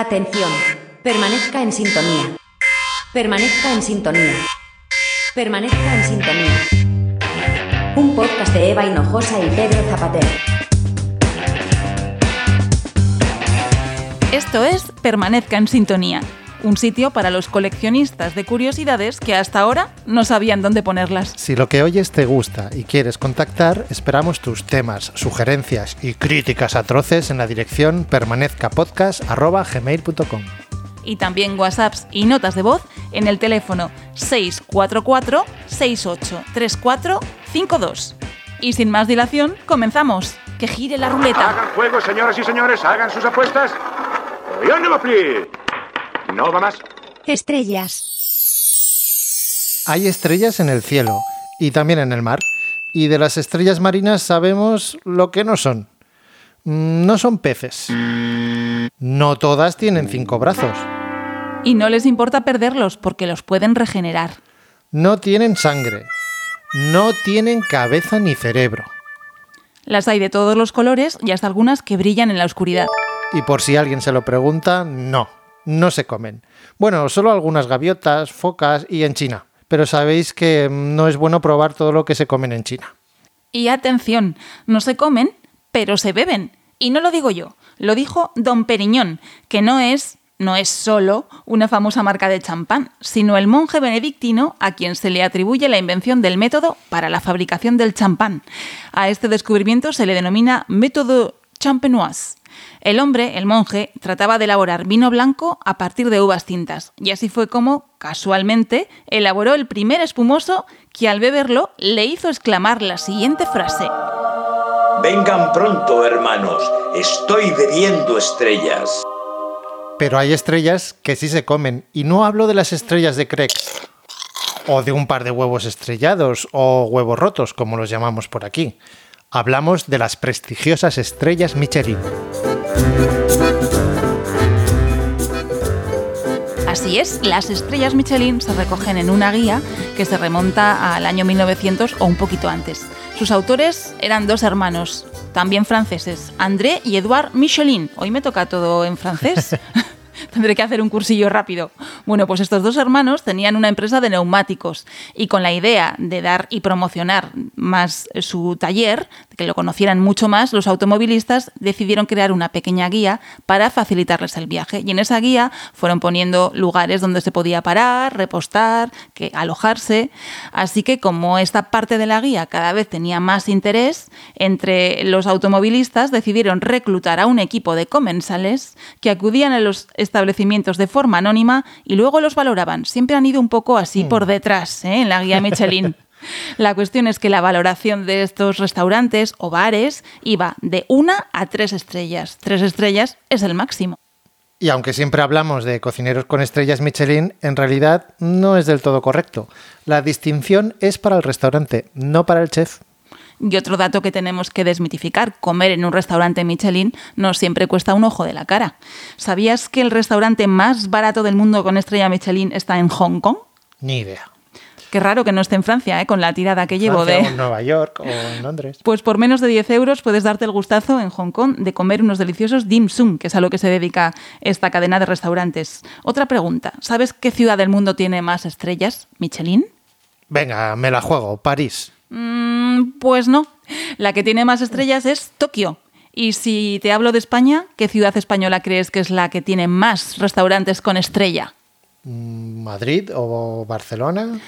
Atención. Permanezca en sintonía. Permanezca en sintonía. Permanezca en sintonía. Un podcast de Eva Hinojosa y Pedro Zapatero. Esto es Permanezca en sintonía, un sitio para los coleccionistas de curiosidades que hasta ahora no sabían dónde ponerlas. Si lo que oyes te gusta y quieres contactar, esperamos tus temas, sugerencias y críticas atroces en la dirección permanezcapodcast.gmail.com Y también WhatsApps y notas de voz en el teléfono 644-683452. Y sin más dilación, comenzamos. Que gire la ruleta. Hagan juego, señoras y señores, hagan sus apuestas. Yo no va más. Estrellas. Hay estrellas en el cielo y también en el mar. Y de las estrellas marinas sabemos lo que no son. Mm, No son peces. No todas tienen cinco brazos. Y no les importa perderlos porque los pueden regenerar. No tienen sangre. No tienen cabeza ni cerebro. Las hay de todos los colores y hasta algunas que brillan en la oscuridad. Y por si alguien se lo pregunta, no, no se comen. Bueno, solo algunas gaviotas, focas y en China. Pero sabéis que mm, no es bueno probar todo lo que se comen en China. Y atención, no se comen, pero se beben. Y no lo digo yo, lo dijo Don Periñón, que no es, no es solo una famosa marca de champán, sino el monje benedictino a quien se le atribuye la invención del método para la fabricación del champán. A este descubrimiento se le denomina método champenoise. El hombre, el monje, trataba de elaborar vino blanco a partir de uvas tintas, y así fue como, casualmente, elaboró el primer espumoso que al beberlo le hizo exclamar la siguiente frase. Vengan pronto, hermanos. Estoy bebiendo estrellas. Pero hay estrellas que sí se comen. Y no hablo de las estrellas de Craig. O de un par de huevos estrellados o huevos rotos, como los llamamos por aquí. Hablamos de las prestigiosas estrellas Michelin. Así es, las estrellas Michelin se recogen en una guía que se remonta al año 1900 o un poquito antes. Sus autores eran dos hermanos, también franceses, André y Edouard Michelin. Hoy me toca todo en francés. Tendré que hacer un cursillo rápido. Bueno, pues estos dos hermanos tenían una empresa de neumáticos y con la idea de dar y promocionar más su taller, que lo conocieran mucho más, los automovilistas decidieron crear una pequeña guía para facilitarles el viaje. Y en esa guía fueron poniendo lugares donde se podía parar, repostar, que alojarse. Así que como esta parte de la guía cada vez tenía más interés, entre los automovilistas decidieron reclutar a un equipo de comensales que acudían a los establecimientos de forma anónima y luego los valoraban. Siempre han ido un poco así por detrás ¿eh? en la guía Michelin. La cuestión es que la valoración de estos restaurantes o bares iba de una a tres estrellas. Tres estrellas es el máximo. Y aunque siempre hablamos de cocineros con estrellas Michelin, en realidad no es del todo correcto. La distinción es para el restaurante, no para el chef. Y otro dato que tenemos que desmitificar, comer en un restaurante Michelin no siempre cuesta un ojo de la cara. ¿Sabías que el restaurante más barato del mundo con estrella Michelin está en Hong Kong? Ni idea. Qué raro que no esté en Francia, ¿eh? con la tirada que llevo Francia de... o en Nueva York o en Londres. Pues por menos de 10 euros puedes darte el gustazo en Hong Kong de comer unos deliciosos dim sum, que es a lo que se dedica esta cadena de restaurantes. Otra pregunta, ¿sabes qué ciudad del mundo tiene más estrellas? ¿Michelin? Venga, me la juego, París. Mm, pues no. La que tiene más estrellas es Tokio. Y si te hablo de España, ¿qué ciudad española crees que es la que tiene más restaurantes con estrella? Mm, ¿Madrid o Barcelona?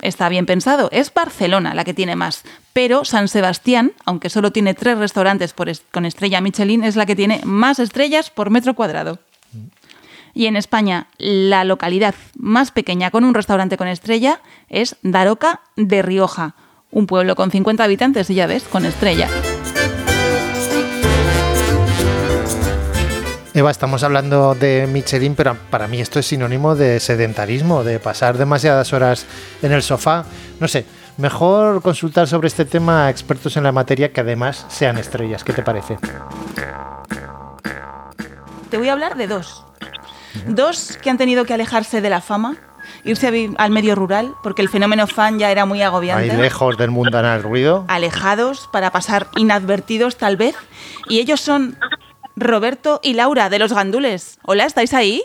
Está bien pensado, es Barcelona la que tiene más, pero San Sebastián, aunque solo tiene tres restaurantes por con estrella Michelin, es la que tiene más estrellas por metro cuadrado. Y en España, la localidad más pequeña con un restaurante con estrella es Daroca de Rioja, un pueblo con 50 habitantes, y ya ves, con estrella. Eva, estamos hablando de Michelin, pero para mí esto es sinónimo de sedentarismo, de pasar demasiadas horas en el sofá. No sé, mejor consultar sobre este tema a expertos en la materia que además sean estrellas. ¿Qué te parece? Te voy a hablar de dos. Dos que han tenido que alejarse de la fama, irse a al medio rural, porque el fenómeno fan ya era muy agobiante. Ahí lejos del mundanal ruido. alejados para pasar inadvertidos tal vez. Y ellos son Roberto y Laura de los Gandules. Hola, ¿estáis ahí?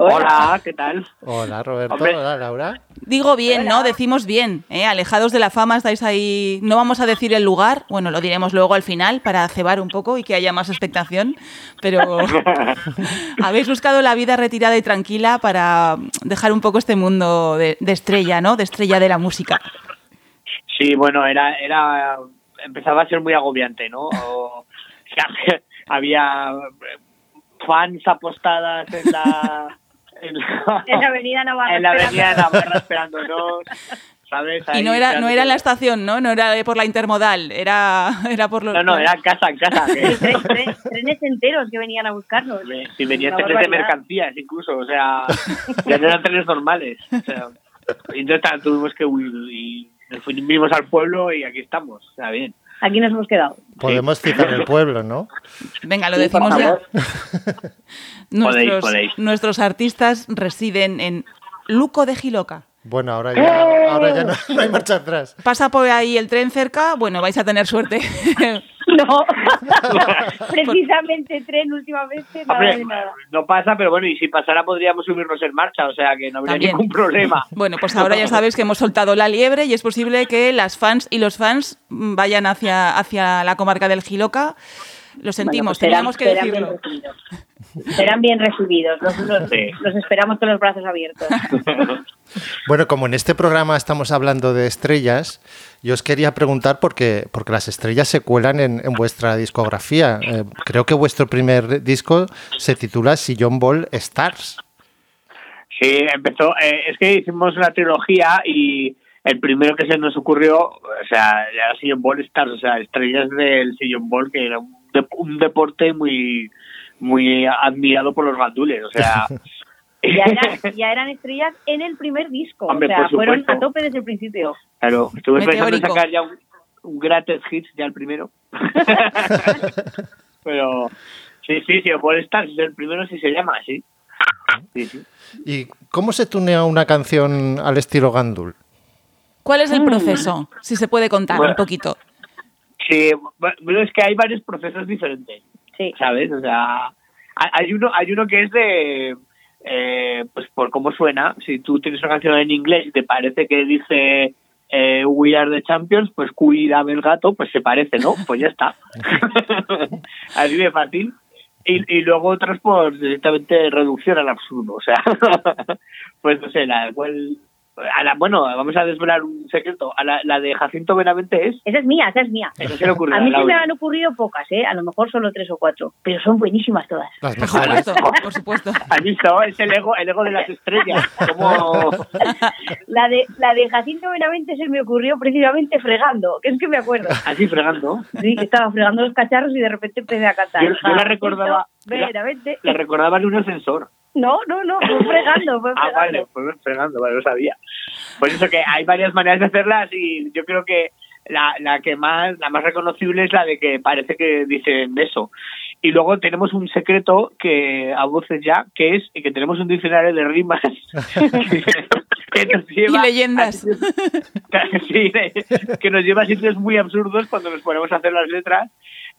Hola, ¿qué tal? Hola, Roberto. Hombre. Hola, Laura. Digo bien, ¿no? Decimos bien, ¿eh? Alejados de la fama, estáis ahí. No vamos a decir el lugar, bueno, lo diremos luego al final para cebar un poco y que haya más expectación, pero habéis buscado la vida retirada y tranquila para dejar un poco este mundo de, de estrella, ¿no? De estrella de la música. Sí, bueno, era, era, empezaba a ser muy agobiante, ¿no? O había fans apostadas en la, en la, En la avenida Navarra. en la avenida. Navarra esperándonos, ¿sabes? Y no era, no era en la estación, ¿no? No era por la intermodal, era, era por los... No, no, era en casa, en casa. trenes enteros que venían a buscarnos. Si venían trenes de mercancías incluso, o sea, ya no eran trenes normales. O sea, y entonces tuvimos que huir y nos fuimos al pueblo y aquí estamos, o sea, bien. Aquí nos hemos quedado. Podemos citar el pueblo, ¿no? Venga, lo decimos ya. Nuestros, podéis. nuestros artistas residen en Luco de Giloca. Bueno, ahora ya, ahora ya no, no hay marcha atrás. Pasa por ahí el tren cerca, bueno, vais a tener suerte. No, precisamente tren últimamente, nada Hombre, de nada. no pasa, pero bueno, y si pasara podríamos subirnos en marcha, o sea que no habría También. ningún problema. Bueno, pues ahora ya sabéis que hemos soltado la liebre y es posible que las fans y los fans vayan hacia, hacia la comarca del Giloca. Lo sentimos, Bueno, teníamos pues serán- que serán decirlo. Serán bien recibidos. Los, los- Sí. los esperamos con los brazos abiertos. Bueno, como en este programa estamos hablando de estrellas, yo os quería preguntar porque, porque las estrellas se cuelan en, en vuestra discografía. Eh, creo que vuestro primer disco se titula Sillon Ball Stars. Sí, empezó, eh, es que hicimos una trilogía y el primero que se nos ocurrió, o sea, era Sillon Ball Stars, o sea, estrellas del Sillon Ball, que era un, dep- un deporte muy muy admirado por los gandules, o sea... Ya eran, ya eran estrellas en el primer disco. Hombre, o sea, por fueron a tope desde el principio. Claro, estuve pensando en sacar ya un, un Greatest Hits, ya el primero. Pero sí, sí, sí, Ball Stars, el primero sí se llama así. Sí, sí. ¿Y cómo se tunea una canción al estilo Gandul? ¿Cuál es el proceso? Si se puede contar Bueno. un poquito. Sí, bueno, es que hay varios procesos diferentes. Sí. ¿sabes? O sea, hay uno, hay uno que es de, eh, pues por cómo suena, si tú tienes una canción en inglés y te parece que dice eh, We Are the Champions, pues cuídame el gato, pues se parece, ¿no? Pues ya está. Así de fácil. Y, y luego otras por directamente reducción al absurdo, o sea, pues no sé, la cual... A la, bueno, vamos a desvelar un secreto. A la, la de Jacinto Benavente es. Esa es mía, esa es mía. Eso se le ocurrió A mí se me han ocurrido pocas, ¿eh? A lo mejor solo tres o cuatro. Pero son buenísimas todas. Las Por mejores. supuesto, por supuesto. ¿Has visto? Es el ego, el ego de las estrellas. Como... La de, la de Jacinto Benavente se me ocurrió precisamente fregando, que es que me acuerdo. Así fregando. Sí, que estaba fregando los cacharros y de repente empecé a cantar. Yo- yo la recordaba- Benavente. Le recordaba en un ascensor. No, no, no, fue fregando, fue Ah, fregando. vale, pues fregando, vale, lo sabía. Por eso que hay varias maneras de hacerlas y yo creo que la, la que más, la más reconocible es la de que parece que dicen eso. Y luego tenemos un secreto que a voces ya, que es que tenemos un diccionario de rimas que nos lleva Y leyendas. a- sí, que nos lleva a sitios muy absurdos cuando nos ponemos a hacer las letras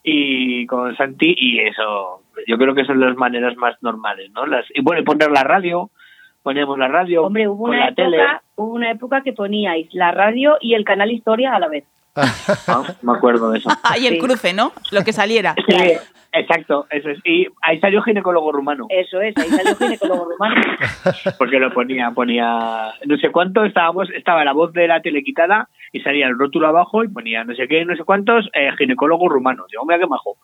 y con Santi y eso yo creo que son las maneras más normales no las y bueno y poner la radio poníamos la radio Hombre, hubo con una, la tele época, hubo una época que poníais la radio y el canal Historia a la vez. Ah, me acuerdo de eso y el Sí. cruce, ¿no? Lo que saliera. sí exacto eso es y ahí salió ginecólogo rumano Eso es, ahí salió ginecólogo rumano. porque lo ponía ponía no sé cuánto estábamos estaba la voz de la tele quitada y salía el rótulo abajo y ponía no sé qué no sé cuántos eh, ginecólogo rumano digo mira qué majo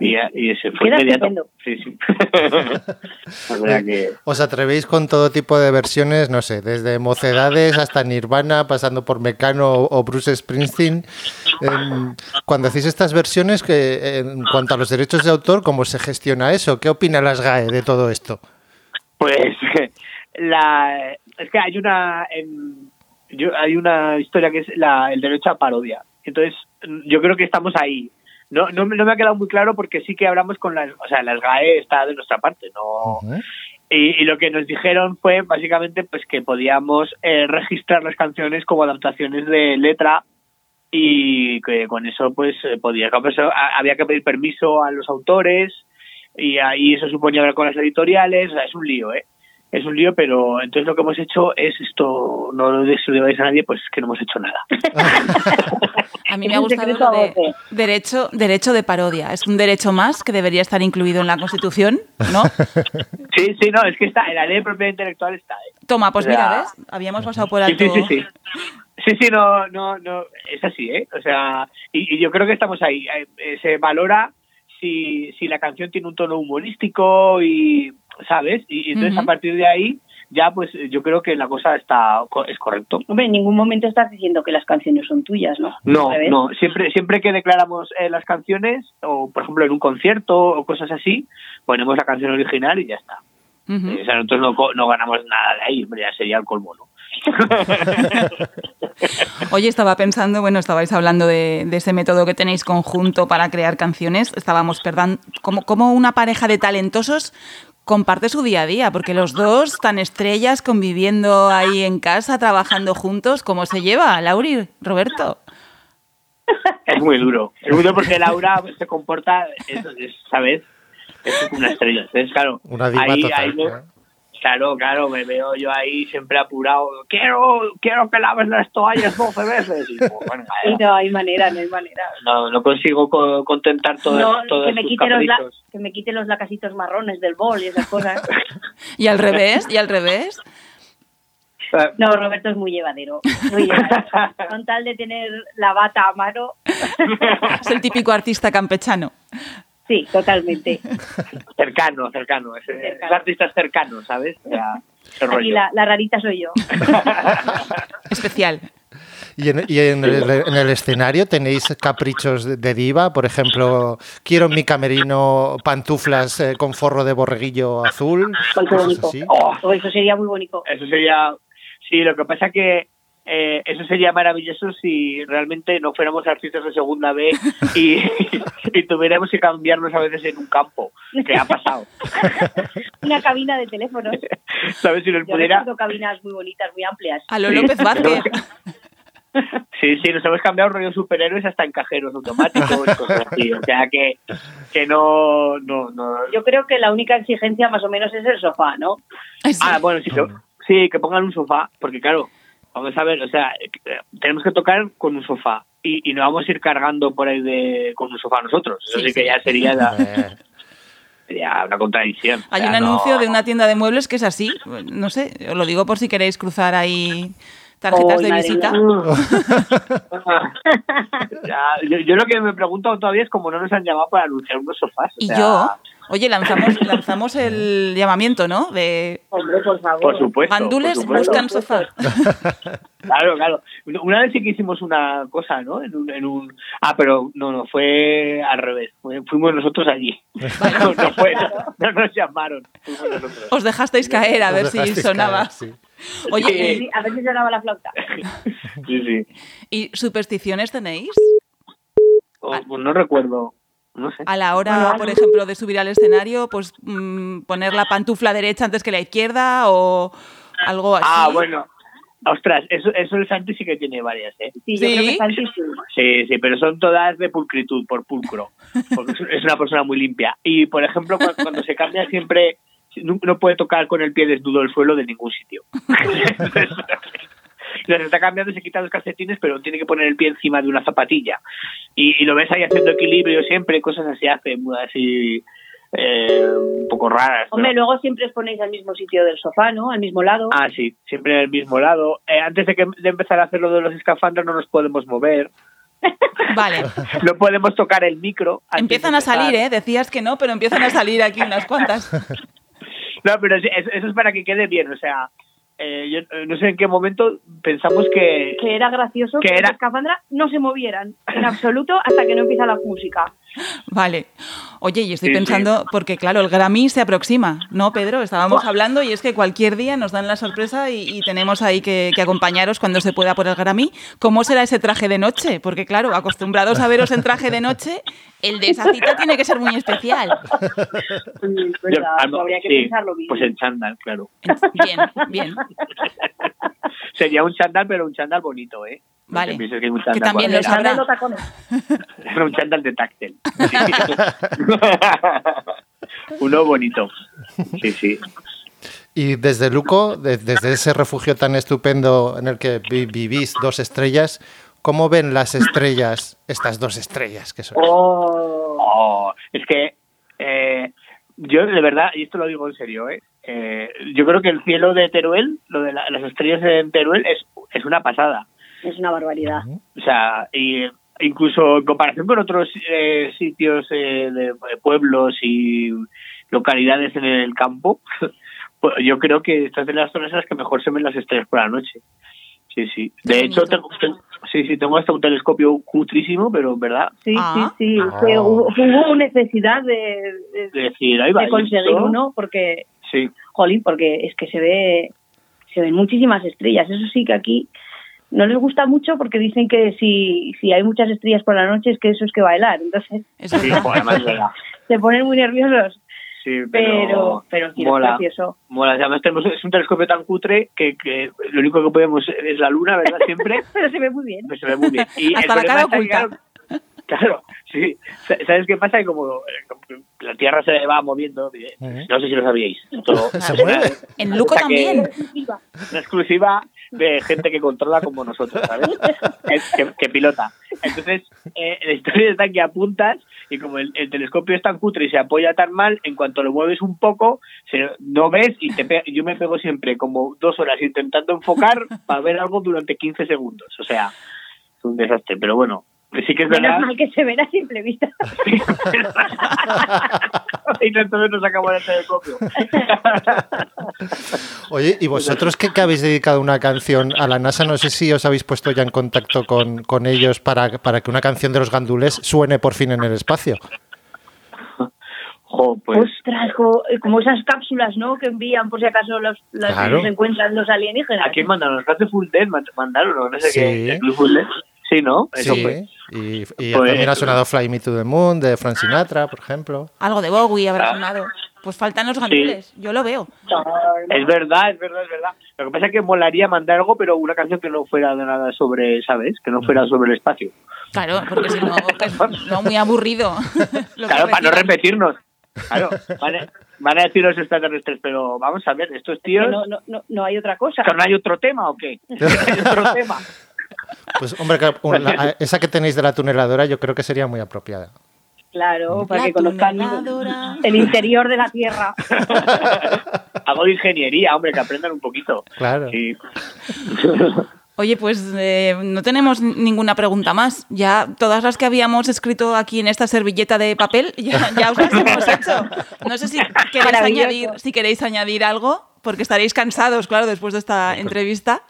y, y ese fue inmediato sí sí la verdad que ¿Os atrevéis con todo tipo de versiones, no sé, desde mocedades hasta Nirvana, pasando por Mecano o Bruce Springsteen? Em, cuando hacéis estas versiones, que, en cuanto a los derechos de autor, ¿cómo se gestiona eso? ¿Qué opina las GAE de todo esto? Pues la es que hay una en- yo, hay una historia que es la, el derecho a parodia. Entonces, yo creo que estamos ahí. No, no, me- no me ha quedado muy claro porque sí que hablamos con las, o sea, las GAE está de nuestra parte, no. Y, y lo que nos dijeron fue básicamente pues que podíamos eh, registrar las canciones como adaptaciones de letra y que con eso pues eh, podía pues, había que pedir permiso a los autores y ahí eso suponía hablar con las editoriales, o sea, es un lío, ¿eh? Es un lío, pero entonces lo que hemos hecho es esto, no lo digáis a nadie, pues es que no hemos hecho nada. A mí me ha gustado lo de derecho, derecho de parodia. Es un derecho más que debería estar incluido en la Constitución, ¿no? Sí, sí, no, es que está, en la ley de propiedad intelectual está, ¿eh? Toma, pues O sea, mira, ¿ves? Habíamos pasado por alto. sí, sí, sí. Sí, sí, no, no, no, es así, ¿eh? O sea, y, y yo creo que estamos ahí. Eh, eh, se valora si, si la canción tiene un tono humorístico y, ¿sabes? Y, y entonces a partir de ahí, ya pues yo creo que la cosa está es correcto. Hombre, en ningún momento estás diciendo que las canciones son tuyas, ¿no? No, no, siempre, siempre que declaramos eh, las canciones, o por ejemplo en un concierto o cosas así, ponemos la canción original y ya está. Eh, O sea, nosotros no, co- no ganamos nada de ahí, hombre, ya sería el colmo, ¿no? Oye, estaba pensando, bueno, estabais hablando de, de ese método que tenéis conjunto para crear canciones. Estábamos, perdón, como, como una pareja de talentosos comparte su día a día, porque los dos tan estrellas conviviendo ahí en casa, trabajando juntos, ¿cómo se lleva, Lauri, Roberto? Es muy duro. Es muy duro porque Laura se comporta, es- es, ¿sabes? Es una estrella. Entonces, claro, Una diva ahí, total. ahí me- ¿eh? Claro, claro, me veo yo ahí siempre apurado. Quiero, quiero que laves las toallas 12 veces. Y, pues, bueno, Y no hay manera, no hay manera. no, no consigo co- contentar todas, No, todos que me, tus quite los la- que me quite los lacasitos marrones del bol y esas cosas. Y al revés, y al revés. No, Roberto es muy llevadero. Muy llevadero. Con tal de tener la bata a mano. Es el típico artista campechano. Sí, totalmente. Cercano, cercano. Es, es Cercano. artistas cercanos, ¿sabes? O sea, ese Aquí rollo. la, la rarita soy yo. Especial. ¿Y, en, y en el, en el escenario tenéis caprichos de, de diva? Por ejemplo, quiero en mi camerino pantuflas eh, con forro de borreguillo azul. Oh, Oh, eso sería muy bonito. Eso sería. Sí, lo que pasa que eh, eso sería maravilloso si realmente no fuéramos artistas de segunda B y, y tuviéramos que cambiarnos a veces en un campo, que ha pasado. Una cabina de teléfonos. ¿Sabes? Si nos Yo pudiera. cabinas muy bonitas, muy amplias. A lo. López Vázquez. Sí, sí, nos hemos cambiado rollo superhéroes hasta en cajeros automáticos y cosas así. O sea que, que no, no, no. Yo creo que la única exigencia más o menos es el sofá, ¿no? Sí. Ah, bueno, sí, sí, que pongan un sofá, porque claro, vamos a ver, o sea, tenemos que tocar con un sofá y, y no vamos a ir cargando por ahí de, con un sofá nosotros. Eso Sí, sí, que sí. ya sería, la- sería una contradicción. Hay un no- anuncio de una tienda de muebles que es así. No sé, os lo digo por si queréis cruzar ahí tarjetas de visita. Ya, yo, yo lo que me pregunto todavía es cómo no nos han llamado para anunciar unos sofás. o Y yo, oye, lanzamos, lanzamos el llamamiento, ¿no? De Hombre, por favor. Por supuesto. gandules por supuesto. buscan sofá. Claro, claro. Una vez sí que hicimos una cosa, ¿no? En un, en un... Ah, pero no, no, fue al revés. Fuimos nosotros allí. No, no fue, no nos llamaron. Os dejasteis caer a os ver si sonaba. caer, sí. Oye, Sí. Sí, a ver si sonaba la flauta. Sí, sí. ¿y supersticiones tenéis? O- pues no recuerdo. No sé. A la hora, por ejemplo, de subir al escenario, pues mm, poner la pantufla derecha antes que la izquierda o algo así. Ah, bueno. Ostras, eso, eso el Santi sí que tiene varias, ¿eh? Sí, yo ¿Sí? creo que Santi sí. Sí, sí, pero son todas de pulcritud, por pulcro. Porque es- una persona muy limpia. Y, por ejemplo, cu- cuando, se cambia siempre, no, no puede tocar con el pie desnudo el suelo de ningún sitio. Se está cambiando, se quita los calcetines, pero tiene que poner el pie encima de una zapatilla. Y, y lo ves ahí haciendo equilibrio siempre, cosas así hace, así, eh, un poco raras. Hombre, pero- luego siempre os ponéis al mismo sitio del sofá, ¿no? Al mismo lado. Ah, sí, siempre en el mismo lado. Eh, antes de, que, de empezar a hacer lo de los escafandros no nos podemos mover. Vale. No podemos tocar el micro. Empiezan a salir. ¿eh? Decías que no, pero empiezan a salir aquí unas cuantas. No, pero eso es para que quede bien. O sea, eh, yo eh, no sé en qué momento pensamos que... Que era gracioso Que que, era- no se movieran en absoluto hasta que no empieza la música. Vale. Oye, y estoy Sí, sí. pensando, porque claro, el Grammy se aproxima, ¿no, Pedro? Estábamos hablando y es que cualquier día nos dan la sorpresa y, y tenemos ahí que, que acompañaros cuando se pueda por el Grammy. ¿Cómo será ese traje de noche? Porque claro, acostumbrados a veros en traje de noche, el de esa cita tiene que ser muy especial. Yo- verdad, ah, no, habría que sí, pensarlo bien. Pues en chándal, claro. Bien, bien. Sería un chándal, pero un chándal bonito, ¿eh? No Vale. pienses que, un Que también tacones. Era un chándal de táctil. Uno bonito. Sí, sí. Y desde Luco, de- desde ese refugio tan estupendo en el que vi- vivís dos estrellas, ¿cómo ven las estrellas, estas dos estrellas que son? Oh, Oh, es que eh, yo de verdad, y esto lo digo en serio, ¿eh? Eh, yo creo que el cielo de Teruel, lo de la- las estrellas en Teruel, es, es una pasada. es una barbaridad. O sea, y incluso en comparación con otros eh, sitios eh, de, de pueblos y localidades en el campo, pues yo creo que estas de las zonas en las que mejor se ven las estrellas por la noche. Sí, sí. De hecho, tengo- sí, sí, tengo hasta un telescopio cutrísimo, pero ¿verdad? Sí, Ah. sí, sí. Ah. que hubo, hubo necesidad de, de- De decir, ahí va. de conseguir esto. uno porque, Sí. jolín, porque es que se ve, se ven muchísimas estrellas. Eso sí que aquí no les gusta mucho porque dicen que si, si hay muchas estrellas por la noche es que eso es que bailar. Entonces Sí, se ponen muy nerviosos. Sí, Pero, pero sí, es mola. precioso. Mola, además tenemos, es un telescopio tan cutre que, que lo único que podemos es la luna, ¿verdad? Siempre, Pero se ve muy bien. pues se ve muy bien. Y Hasta la cara oculta. Claro, claro, sí. Sa- ¿Sabes qué pasa? Que como eh, la Tierra se va moviendo, eh, no sé si lo sabíais. Esto Se mueve. En Luco también. Una exclusiva de gente que controla como nosotros, ¿sabes? Es- que, que pilota. Entonces, eh, la historia está que apuntas y como el, el telescopio es tan cutre y se apoya tan mal, en cuanto lo mueves un poco, se, no ves y te pe- yo me pego siempre como dos horas intentando enfocar para ver algo durante 15 segundos. O sea, es un desastre. Pero bueno, sí que es verdad. Menos mal que se ven a simple vista. y entonces nos acabó el telescopio. Oye, ¿y vosotros qué, que habéis dedicado una canción a la NASA? No sé si os habéis puesto ya en contacto con, con ellos para, para que una canción de los gandules suene por fin en el espacio. Jo, pues Ostras, co- como esas cápsulas, ¿no? Que envían por si acaso los, los Claro. se encuentran los alienígenas. ¿a quién mandaron? ¿Los de Full Dead man- mandaron? o No sé Sí. qué. ¿El Club Full Dead? Sí, ¿no? Eso Sí, fue. y, y Pues- también ha sonado Fly Me to the Moon de Frank Sinatra, por ejemplo. Algo de Bowie habrá Ah. sonado. Pues faltan los gandules. Yo lo veo. Es verdad, es verdad, es verdad. Lo que pasa es que molaría mandar algo, pero una canción que no fuera de nada sobre, ¿sabes? Que no fuera sobre el espacio. Claro, porque si no, es no muy aburrido. Claro, para no repetirnos. Claro, van a, van a decir los extraterrestres, pero vamos a ver, estos tíos... No, no, no, no hay otra cosa. ¿que ¿No hay otro tema o qué? ¿Hay otro tema? Pues hombre, la- esa que tenéis de la tuneladora yo creo que sería muy apropiada. Claro, para La que conozcan el interior de la Tierra. Algo de ingeniería, hombre, que aprendan un poquito. Claro. Sí. Oye, pues eh, no tenemos ninguna pregunta más. Ya todas las que habíamos escrito aquí en esta servilleta de papel, ya, ya os las hemos hecho. No sé si queréis, Maravilloso. añadir, si queréis añadir algo, porque estaréis cansados, claro, después de esta entrevista.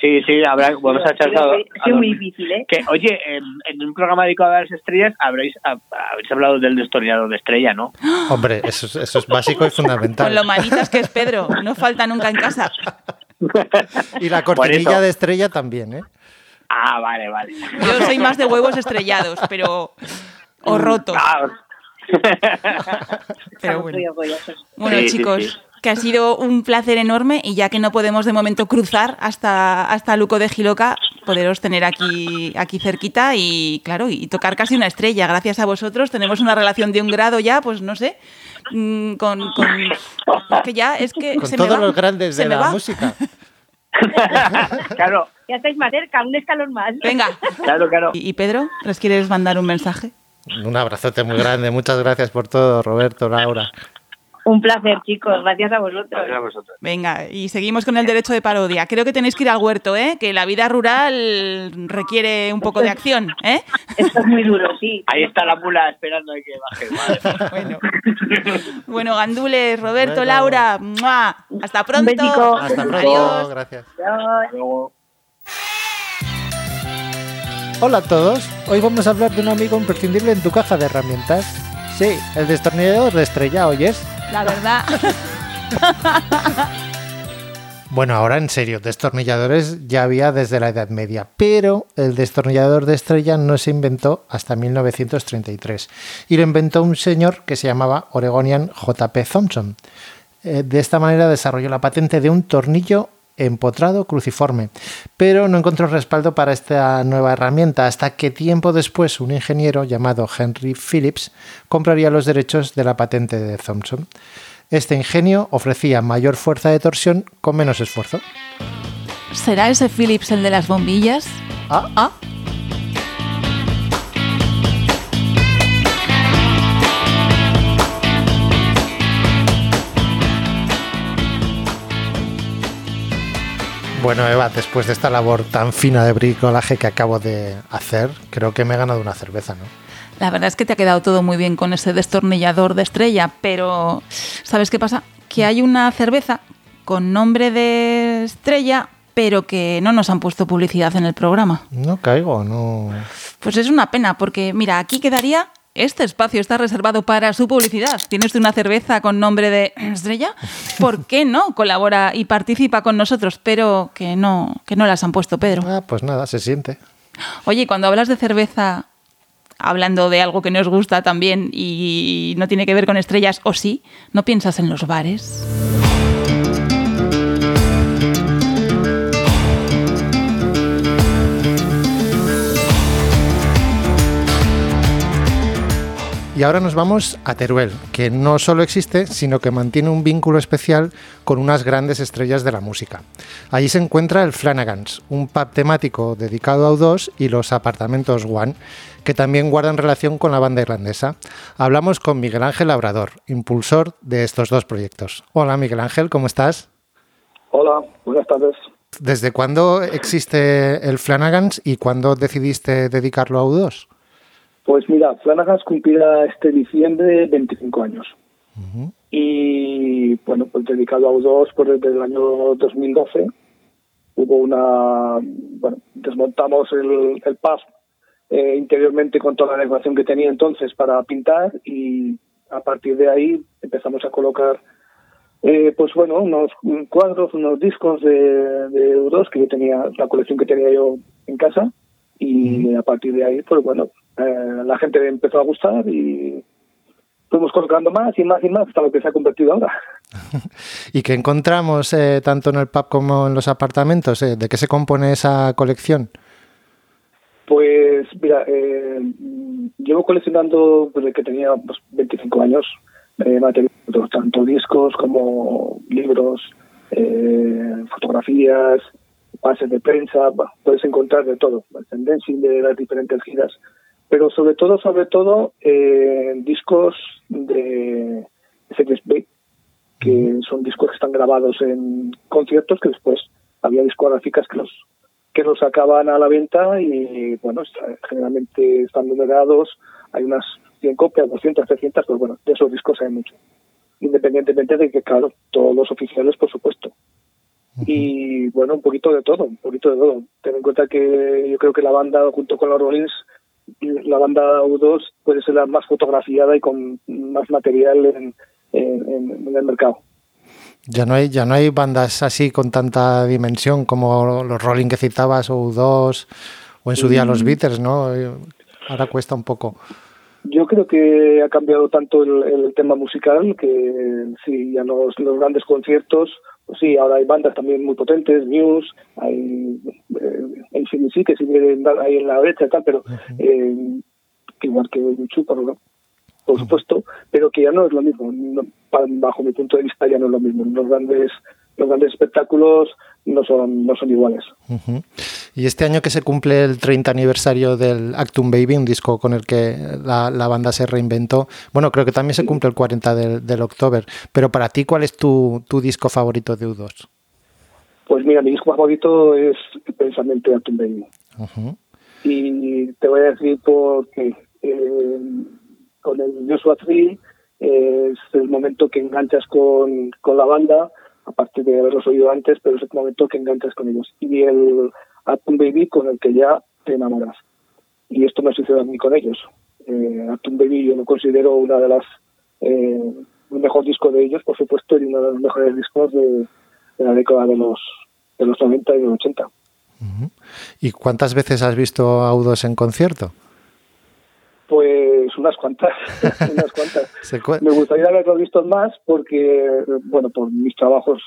Sí, sí, habrá, vamos a echar Ha sido muy- a- difícil, ¿eh? Que, oye, en, en un programa dedicado a las estrellas habréis, hab- habréis hablado del destornillador de estrella, ¿no? Hombre, eso, es- eso es básico y Con fundamental. lo manitas que es Pedro, no falta nunca en casa. Y la cortinilla de estrella también, ¿eh? Ah, vale, vale. Yo soy más de huevos estrellados, pero o rotos. Ah, Pero bueno. Bueno, Sí, sí, chicos, sí. Que ha sido un placer enorme y ya que no podemos de momento cruzar hasta, hasta Luco de Giloca, poderos tener aquí, aquí cerquita y, claro, y tocar casi una estrella. Gracias a vosotros tenemos una relación de un grado ya, pues no sé, mm, con... con es que ya, es que Con se me todos va, los grandes de me la va. música. claro, Ya estáis más cerca, un escalón más. Venga. claro, claro. Y, y Pedro, ¿les quieres mandar un mensaje? Un abrazote muy grande. Muchas gracias por todo, Roberto, Laura. Un placer, chicos. Gracias a vosotros. Gracias a vosotros. Venga, y seguimos con el derecho de parodia. Creo que tenéis que ir al huerto, ¿eh? Que la vida rural requiere un poco de acción, ¿eh? Esto es muy duro, sí. Ahí está la mula esperando a que baje. Madre. Bueno, bueno Gandules, Roberto, Bueno. Laura, ¡mua! hasta pronto. Hasta pronto. Adiós. Gracias. Adiós. Hola a todos. Hoy vamos a hablar de un amigo imprescindible en tu caja de herramientas. Sí, el destornillador de estrella, ¿oyes? La verdad, Bueno, ahora en serio, destornilladores ya había desde la Edad Media, pero el destornillador de estrella no se inventó hasta 1933 y lo inventó un señor que se llamaba Oregonian J.P. Thompson. Eh, de esta manera desarrolló la patente de un tornillo empotrado cruciforme, pero no encontró respaldo para esta nueva herramienta hasta que tiempo después un ingeniero llamado Henry Phillips compraría los derechos de la patente de Thompson. Este ingenio ofrecía mayor fuerza de torsión con menos esfuerzo. ¿Será ese Phillips el de las bombillas? Ah, Ah, Bueno, Eva, después de esta labor tan fina de bricolaje que acabo de hacer, creo que me he ganado una cerveza, ¿no? La verdad es que te ha quedado todo muy bien con ese destornillador de estrella, pero ¿sabes qué pasa? Que hay una cerveza con nombre de estrella, pero que no nos han puesto publicidad en el programa. No caigo, no. Pues es una pena, porque mira, aquí quedaría. Este espacio está reservado para su publicidad. ¿Tienes una cerveza con nombre de estrella? ¿Por qué no colabora y participa con nosotros? Pero que no, que no las han puesto, Pedro. Ah, pues nada, se siente. Oye, cuando hablas de cerveza, hablando de algo que nos gusta también y no tiene que ver con estrellas, o sí, ¿no piensas en los bares? Y ahora nos vamos a Teruel, que no solo existe, sino que mantiene un vínculo especial con unas grandes estrellas de la música. Allí se encuentra el Flanagans, un pub temático dedicado a U2 y los apartamentos One, que también guardan relación con la banda irlandesa. Hablamos con Miguel Ángel Labrador, impulsor de estos dos proyectos. Hola Miguel Ángel, ¿cómo estás? Hola, buenas tardes. ¿Desde cuándo existe el Flanagans y cuándo decidiste dedicarlo a U2? Pues mira, Flanagan's cumplirá este diciembre 25 años. Y bueno, pues dedicado a U2 pues desde el año 2012. Hubo una. Bueno, desmontamos el, el pub eh, interiormente con toda la decoración que tenía entonces para pintar y a partir de ahí empezamos a colocar. Eh, pues bueno, unos cuadros, unos discos de, de U2 que yo tenía, la colección que tenía yo en casa, y a partir de ahí, pues bueno, eh, la gente empezó a gustar y fuimos colocando más y más y más hasta lo que se ha convertido ahora. ¿Y qué encontramos eh, tanto en el pub como en los apartamentos? Eh? ¿De qué se compone esa colección? Pues mira, eh, llevo coleccionando desde que tenía pues, 25 años eh, tanto discos como libros, eh, fotografías, bases de prensa, bah, puedes encontrar de todo, tendencia de las diferentes giras, pero sobre todo, sobre todo, eh, discos de series B, que son discos que están grabados en conciertos que después había discográficas que los que los sacaban a la venta y bueno, está- generalmente están numerados, hay unas 100 copias, 200, 300, pues bueno, de esos discos hay mucho. Independientemente de que, claro, todos los oficiales, por supuesto. Y bueno, un poquito de todo, un poquito de todo. Ten en cuenta que yo creo que la banda, junto con los Rollins, la banda U2 puede ser la más fotografiada y con más material en, en- en- en el mercado. Ya no hay, ya no hay bandas así con tanta dimensión como los Rolling que citabas o U2 o en su día los Beatles, ¿no? Ahora cuesta un poco. Yo creo que ha cambiado tanto el, el tema musical que sí, ya los, los grandes conciertos, pues sí, ahora hay bandas también muy potentes, Muse, hay eh, ACDC que sigue ahí en la derecha y tal, pero eh, que igual que YouTube, por, por supuesto, pero que ya no es lo mismo. No, bajo mi punto de vista ya no es lo mismo. Los grandes los grandes espectáculos no son no son iguales. Ujú. Y este año que se cumple el 30 aniversario del Actum Baby, un disco con el que la, la banda se reinventó, bueno, creo que también se cumple el 40 del, del October, pero para ti, ¿cuál es tu, tu disco favorito de U2? Pues mira, mi disco favorito es precisamente Atom Baby. Y te voy a decir porque eh, con el Joshua Tree eh, es el momento que enganchas con, con la banda, aparte de haberlos oído antes, pero es el momento que enganchas con ellos. Y el Atom Baby con el que ya te enamoras. Y esto me sucede a mí con ellos. Eh, Atom Baby yo lo considero una de las eh, el mejor disco de ellos, por supuesto, y uno de los mejores discos de, de la década de los de los 90 y los 80. ¿Y cuántas veces has visto a U2 en concierto? Pues unas cuantas, unas cuantas. Cu- Me gustaría haberlo visto más porque, bueno, por mis trabajos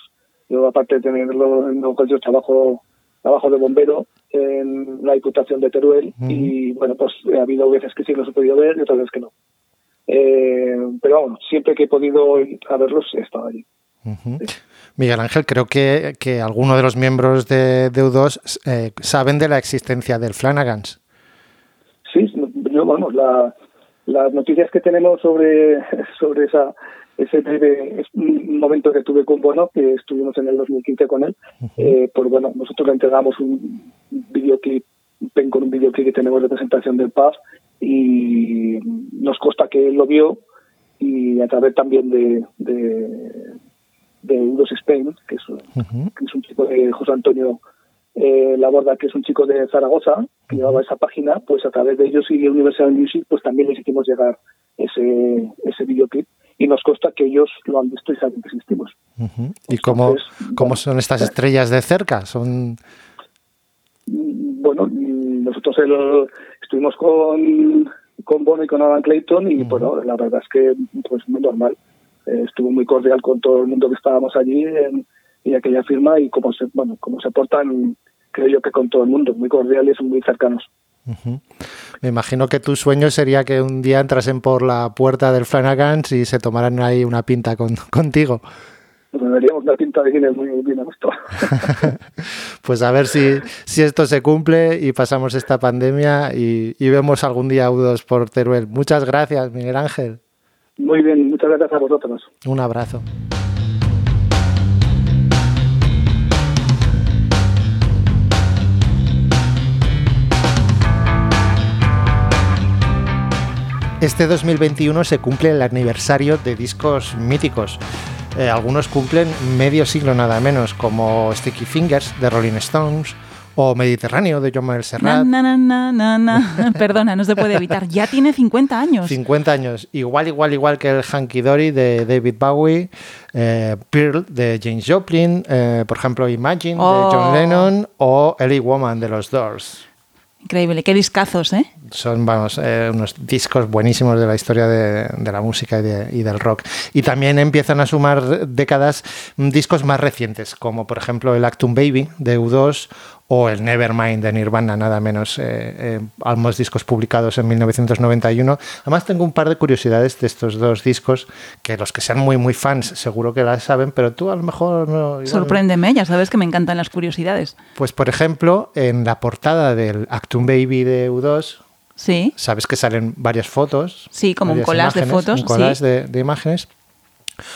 Yo, aparte de tenerlo en los colegios, trabajo, trabajo de bombero en la Diputación de Teruel y, bueno, pues ha habido veces que sí los he podido ver y otras veces que no. Eh, pero bueno, siempre que he podido ir a verlos he estado allí. Miguel Ángel, creo que, que algunos de los miembros de, de U2 eh, saben de la existencia del Flanagans. Sí, yo, vamos, la, las noticias que tenemos sobre, sobre esa ese breve es un momento que tuve con Bono, que estuvimos en el 2015 con él, eh, pues bueno, nosotros le entregamos un videoclip, un pen con un videoclip que tenemos de presentación del pub y nos consta que él lo vio y a través también de, de, de Udos Spain, que es, que es un chico de José Antonio eh, Laborda, que es un chico de Zaragoza, que llevaba esa página, pues a través de ellos y Universal Music, pues también les hicimos llegar ese, ese videoclip y nos consta que ellos lo han visto y saben que existimos. ¿Y cómo, Entonces, cómo bueno, son estas estrellas de cerca? Son Bueno, mm, nosotros el- estuvimos con, con Bono y con Alan Clayton y bueno, la verdad es que pues muy normal. Eh, estuvo muy cordial con todo el mundo que estábamos allí en, en aquella firma y como se, bueno, como se portan, creo yo que con todo el mundo, muy cordiales, muy cercanos. Me imagino que tu sueño sería que un día entrasen por la puerta del Flanagans y se tomaran ahí una pinta con- contigo. Nos daríamos una pinta de cine muy bien a gusto. Pues a ver si, si esto se cumple y pasamos esta pandemia y, y vemos algún día U2 por Teruel. Muchas gracias, Miguel Ángel. Muy bien, muchas gracias a vosotros. Un abrazo. Este 2021 se cumple el aniversario de discos míticos. Eh, algunos cumplen medio siglo nada menos, como Sticky Fingers de Rolling Stones o Mediterráneo de John Manuel Serrat. na, na, na, na, na. Perdona, no se puede evitar. Ya tiene 50 años. 50 años, igual, igual, igual que el Hanky Dory de David Bowie, eh, Pearl de James Joplin, eh, por ejemplo, Imagine Oh. de John Lennon o Ellie Woman de los Doors. Increíble, qué discazos, ¿eh? Son, vamos, eh, unos discos buenísimos de la historia de, de la música y, de- y del rock. Y también empiezan a sumar décadas mm, discos más recientes, como por ejemplo el Actum Baby de U2 o el Nevermind de Nirvana, nada menos, eh, eh, ambos discos publicados en 1991. Además tengo un par de curiosidades de estos dos discos, que los que sean muy, muy fans seguro que las saben, pero tú a lo mejor no... igual. Sorpréndeme, ya sabes que me encantan las curiosidades. Pues por ejemplo, en la portada del Actum Baby de U2, Sí, sabes que salen varias fotos. Sí, como un collage de fotos, Un collage sí. de, de imágenes.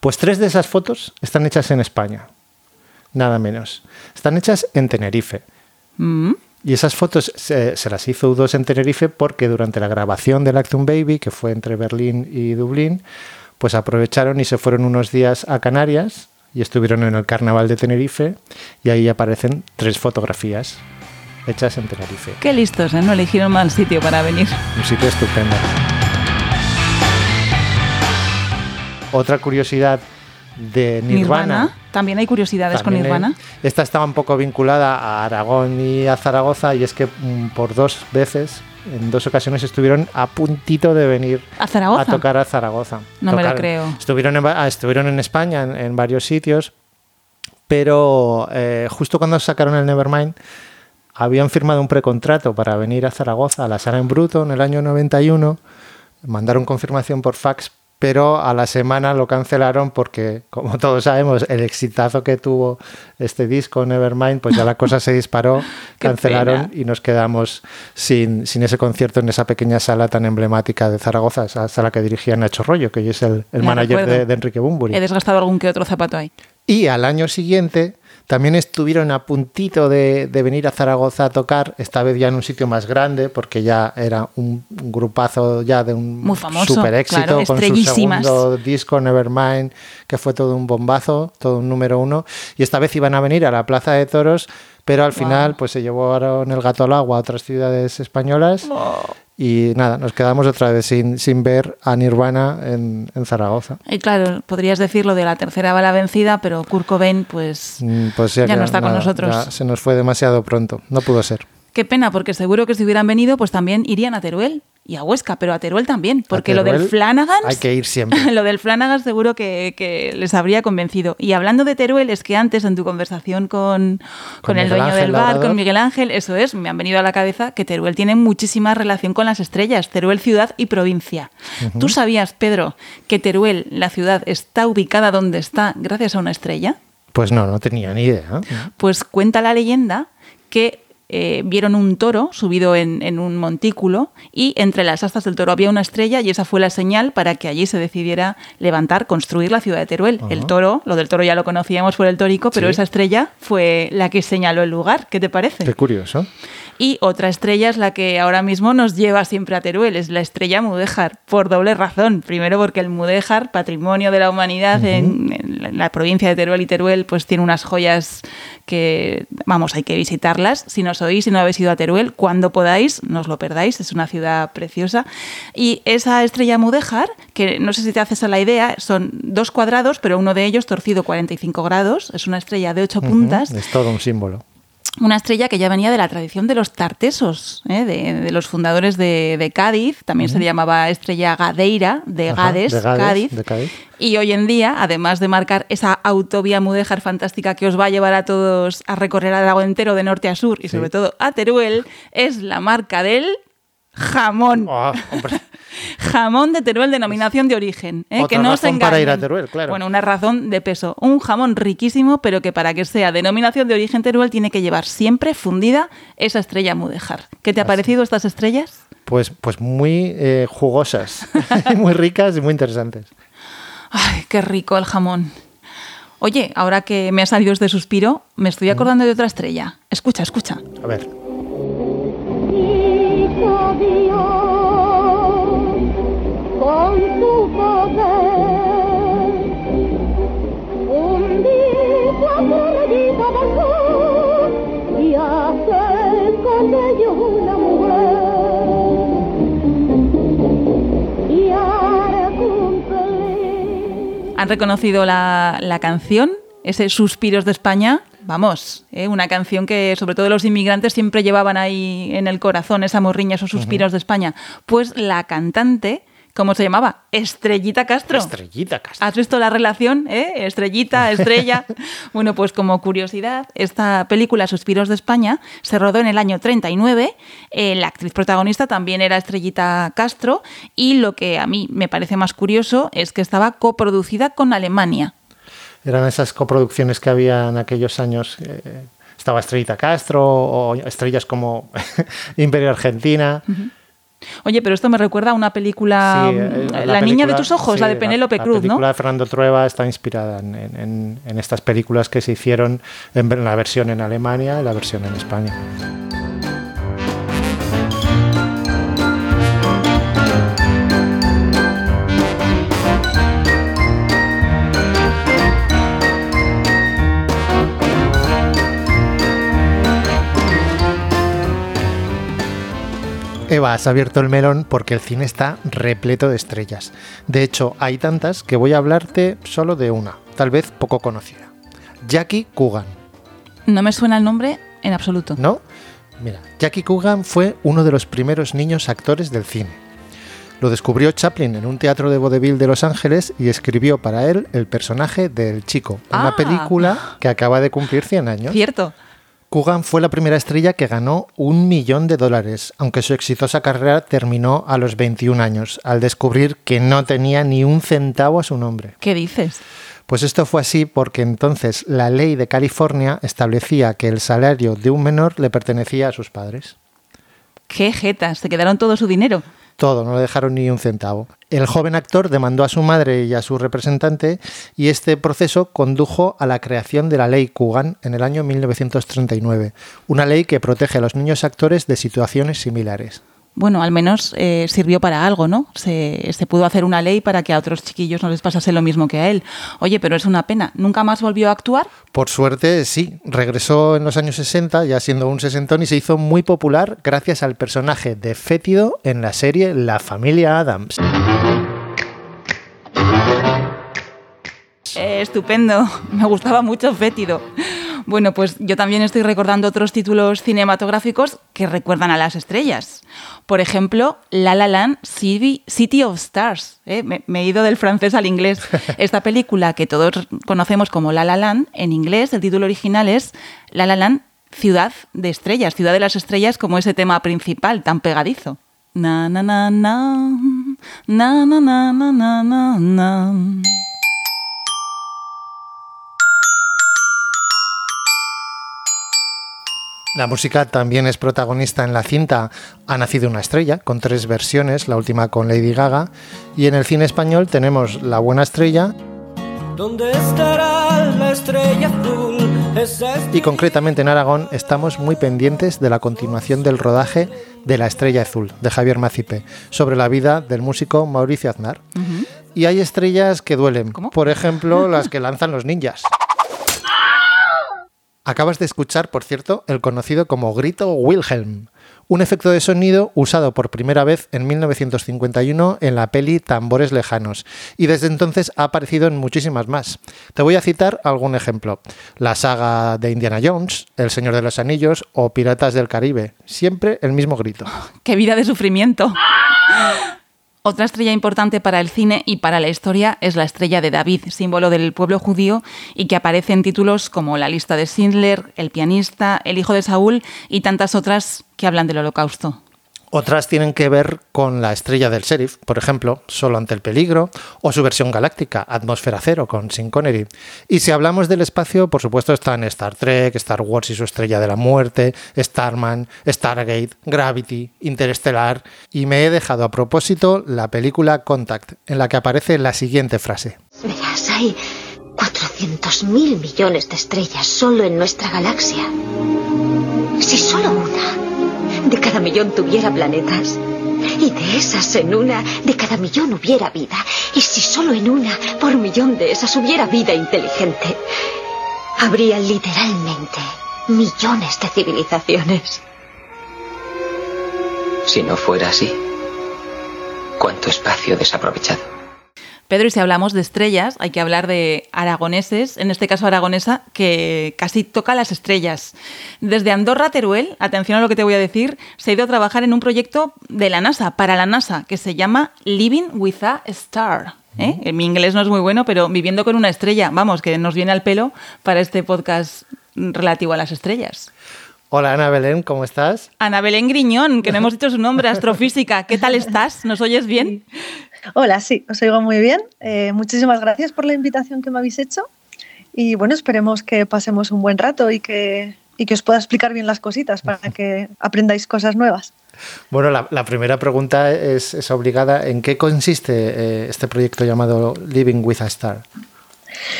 Pues tres de esas fotos están hechas en España. Nada menos. Están hechas en Tenerife. Mm, Y esas fotos se, se las hizo U2 en Tenerife porque durante la grabación del Actum Baby, que fue entre Berlín y Dublín, pues aprovecharon y se fueron unos días a Canarias y estuvieron en el carnaval de Tenerife y ahí aparecen tres fotografías hechas en Tenerife. qué listos, ¿eh? No eligieron mal sitio para venir. Un sitio estupendo. Otra curiosidad de Nirvana. También hay curiosidades también, con Nirvana. Esta estaba un poco vinculada a Aragón y a Zaragoza y es que mm, por dos veces, en dos ocasiones estuvieron a puntito de venir ¿A Zaragoza? a tocar a Zaragoza. No me lo creo. Estuvieron en, ah, estuvieron en España en, en varios sitios, pero eh, justo cuando sacaron el Nevermind habían firmado un precontrato para venir a Zaragoza, a la sala en bruto, en el año 91. Mandaron confirmación por fax, pero a la semana lo cancelaron porque, como todos sabemos, el exitazo que tuvo este disco, Nevermind, pues ya la cosa se disparó, cancelaron pena. y nos quedamos sin, sin ese concierto en esa pequeña sala tan emblemática de Zaragoza, esa sala que dirigía Nacho Rollo, que hoy es el, el manager de Enrique Bumburi. He desgastado algún que otro zapato ahí. Y al año siguiente también estuvieron a puntito de, de venir a Zaragoza a tocar, esta vez ya en un sitio más grande, porque ya era un, un grupazo ya de un Muy famoso, super éxito claro, con su segundo disco Nevermind, que fue todo un bombazo, todo un número uno. Y esta vez iban a venir a la Plaza de Toros, pero al final pues se llevaron el gato al agua a otras ciudades españolas. Y nada, nos quedamos otra vez sin, sin ver a Nirvana en, en Zaragoza. Y claro, podrías decir lo de la tercera bala vencida, pero Kurt Cobain, pues Mm, Pues Ya no está con nosotros. ya se nos fue demasiado pronto. No pudo ser. qué pena, porque seguro que si hubieran venido, pues también irían a Teruel y a Huesca, pero a Teruel también, porque lo del Flanagan Hay que ir siempre. lo del Flanagan seguro que, que les habría convencido. Y hablando de Teruel, es que antes en tu conversación con, con, Con el dueño Ángel del bar, Labrador. con Miguel Ángel, eso es, me han venido a la cabeza que Teruel tiene muchísima relación con las estrellas, Teruel ciudad y provincia. ¿Tú sabías, Pedro, que Teruel, la ciudad, está ubicada donde está gracias a una estrella? Pues no, no tenía ni idea. Pues cuenta la leyenda que eh, vieron un toro subido en, en un montículo y entre las astas del toro había una estrella y esa fue la señal para que allí se decidiera levantar, construir la ciudad de Teruel. El toro, lo del toro ya lo conocíamos por el tórico, pero Sí. esa estrella fue la que señaló el lugar. ¿Qué te parece? Qué curioso. Y otra estrella es la que ahora mismo nos lleva siempre a Teruel, es la estrella Mudéjar, por doble razón. Primero porque el Mudéjar, patrimonio de la humanidad en, en la- provincia de Teruel y Teruel, pues tiene unas joyas que, vamos, hay que visitarlas. Si nos oís, si no habéis ido a Teruel, cuando podáis, no os lo perdáis, es una ciudad preciosa. Y esa estrella Mudéjar, que no sé si te haces a la idea, son dos cuadrados, pero uno de ellos torcido 45 grados, es una estrella de ocho puntas. Es todo un símbolo. Una estrella que ya venía de la tradición de los tartesos, ¿eh? de, de los fundadores de, de Cádiz. También se le llamaba estrella Gadeira, de Ajá, Gades, de Gades, Cádiz. de Cádiz. Y hoy en día, además de marcar esa autovía mudéjar fantástica que os va a llevar a todos a recorrer Aragón entero de norte a sur y sobre todo a Teruel, es la marca del jamón. Ah, hombre, Jamón de Teruel, denominación de origen. ¿eh? Otra que no os razón para ir a. Teruel, claro. Bueno, una razón de peso. Un jamón riquísimo, pero que para que sea denominación de origen Teruel tiene que llevar siempre fundida esa estrella mudéjar. ¿Qué te ha parecido estas estrellas? pues, pues muy eh, jugosas, muy ricas y muy interesantes. Ay, qué rico el jamón. Oye, ahora que me ha salido este suspiro, me estoy acordando de otra estrella. Escucha, escucha. A ver, ¿Han reconocido la, la canción? Ese Suspiros de España. Vamos, ¿eh? una canción que sobre todo los inmigrantes siempre llevaban ahí en el corazón, esa morriña, esos suspiros de España. Pues la cantante, ¿cómo se llamaba? Estrellita Castro. estrellita Castro. ¿Has visto la relación? eh? Estrellita, estrella. bueno, pues como curiosidad, esta película Suspiros de España se rodó en el año 39. Eh, la actriz protagonista también era Estrellita Castro. Y lo que a mí me parece más curioso es que estaba coproducida con Alemania. Eran esas coproducciones que había en aquellos años. eh, estaba Estrellita Castro o estrellas como Imperio Argentina. Oye, pero esto me recuerda a una película, Sí, mm, eh, La, niña de película- tus ojos, sí, la de Penélope la Cruz, película ¿no? de Fernando Trueba está inspirada en- en estas películas que se hicieron en la versión en Alemania y la versión en España. Eva, has abierto el melón porque el cine está repleto de estrellas. De hecho, hay tantas que voy a hablarte solo de una, tal vez poco conocida. Jackie Coogan, No me suena el nombre en absoluto. ¿no? Mira, Jackie Coogan fue uno de los primeros niños actores del cine. Lo descubrió Chaplin en un teatro de vodevil de Los Ángeles y escribió para él el personaje del chico, una Ah. película que acaba de cumplir 100 años. Cierto. Coogan fue la primera estrella que ganó un millón de dólares, aunque su exitosa carrera terminó a los 21 años, al descubrir que no tenía ni un centavo a su nombre. ¿Qué dices? Pues esto fue así porque entonces la ley de California establecía que el salario de un menor le pertenecía a sus padres. Qué jetas, se quedaron todo su dinero. Todo, no le dejaron ni un centavo. El joven actor demandó a su madre y a su representante y este proceso condujo a la creación de la ley Coogan en el año 1939, una ley que protege a los niños actores de situaciones similares. Bueno, al menos eh, sirvió para algo, ¿no? Se, se pudo hacer una ley para que a otros chiquillos no les pasase lo mismo que a él. Oye, pero es una pena. ¿Nunca más volvió a actuar? Por suerte, sí, regresó en los años 60, ya siendo un sesentón, y se hizo muy popular gracias al personaje de Fétido en la serie La familia Adams. Eh, estupendo. Me gustaba mucho Fétido. Bueno, pues yo también estoy recordando otros títulos cinematográficos que recuerdan a las estrellas. Por ejemplo, La La Land City, City of Stars. ¿eh? Me, me he ido del francés al inglés. Esta película que todos conocemos como La La Land, en inglés el título original es La La Land Ciudad de Estrellas, Ciudad de las Estrellas como ese tema principal tan pegadizo. Na na na na na na na na na na La música también es protagonista en la cinta Ha nacido una estrella, con tres versiones, la última con Lady Gaga. Y en el cine español tenemos La buena estrella ¿Dónde estará la estrella azul? Y concretamente en Aragón estamos muy pendientes de la continuación del rodaje de La estrella azul de Javier Macipe sobre la vida del músico Mauricio Aznar. Y hay estrellas que duelen, por ejemplo las que lanzan los ninjas. Acabas de escuchar, por cierto, el conocido como grito Wilhelm, un efecto de sonido usado por primera vez en 1951 en la peli Tambores Lejanos, y desde entonces ha aparecido en muchísimas más. Te voy a citar algún ejemplo. La saga de Indiana Jones, El Señor de los Anillos o Piratas del Caribe. Siempre el mismo grito. ¡Qué vida de sufrimiento! Otra estrella importante para el cine y para la historia es la estrella de David, símbolo del pueblo judío y que aparece en títulos como La lista de Schindler, El pianista, El hijo de Saúl y tantas otras que hablan del holocausto. Otras tienen que ver con la estrella del sheriff, por ejemplo, Solo ante el peligro, o su versión galáctica, Atmósfera Cero, con Sean Connery. Y si hablamos del espacio, por supuesto están Star Trek, Star Wars y su estrella de la muerte, Starman, Stargate, Gravity, Interestelar, y me he dejado a propósito la película Contact, en la que aparece la siguiente frase. Verás, hay 400 mil millones de estrellas solo en nuestra galaxia. Si solo una de cada millón tuviera planetas, y de esas en una de cada millón hubiera vida, y si solo en una por millón de esas hubiera vida inteligente, habría literalmente millones de civilizaciones. Si no fuera así, ¿cuánto espacio desaprovechado? Pedro, y si hablamos de estrellas, hay que hablar de aragoneses, en este caso aragonesa, que casi toca las estrellas. Desde Andorra, Teruel, atención a lo que te voy a decir, se ha ido a trabajar en un proyecto de la NASA, para la NASA, que se llama Living with a Star. ¿eh? En Mi inglés no es muy bueno, pero viviendo con una estrella, vamos, que nos viene al pelo para este podcast relativo a las estrellas. Hola Ana Belén, ¿cómo estás? Ana Belén Griñón, que no hemos dicho su nombre, astrofísica. ¿Qué tal estás? ¿Nos oyes bien? Hola, sí, os oigo muy bien. Eh, muchísimas gracias por la invitación que me habéis hecho. Y bueno, esperemos que pasemos un buen rato y que, y que os pueda explicar bien las cositas para que aprendáis cosas nuevas. Bueno, la, la primera pregunta es, es, obligada. ¿En qué consiste eh, este proyecto llamado Living with a Star?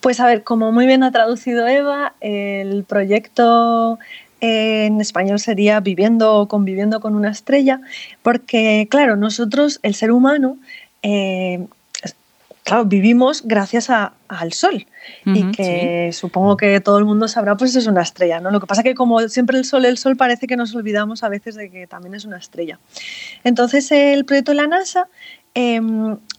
Pues a ver, como muy bien ha traducido Eva, el proyecto en español sería viviendo o conviviendo con una estrella, porque claro, nosotros, el ser humano, eh, claro, vivimos gracias a, al sol uh -huh, y que sí. supongo que todo el mundo sabrá, pues es una estrella, ¿no? Lo que pasa que como siempre el sol, el sol parece que nos olvidamos a veces de que también es una estrella. Entonces el proyecto de la NASA eh,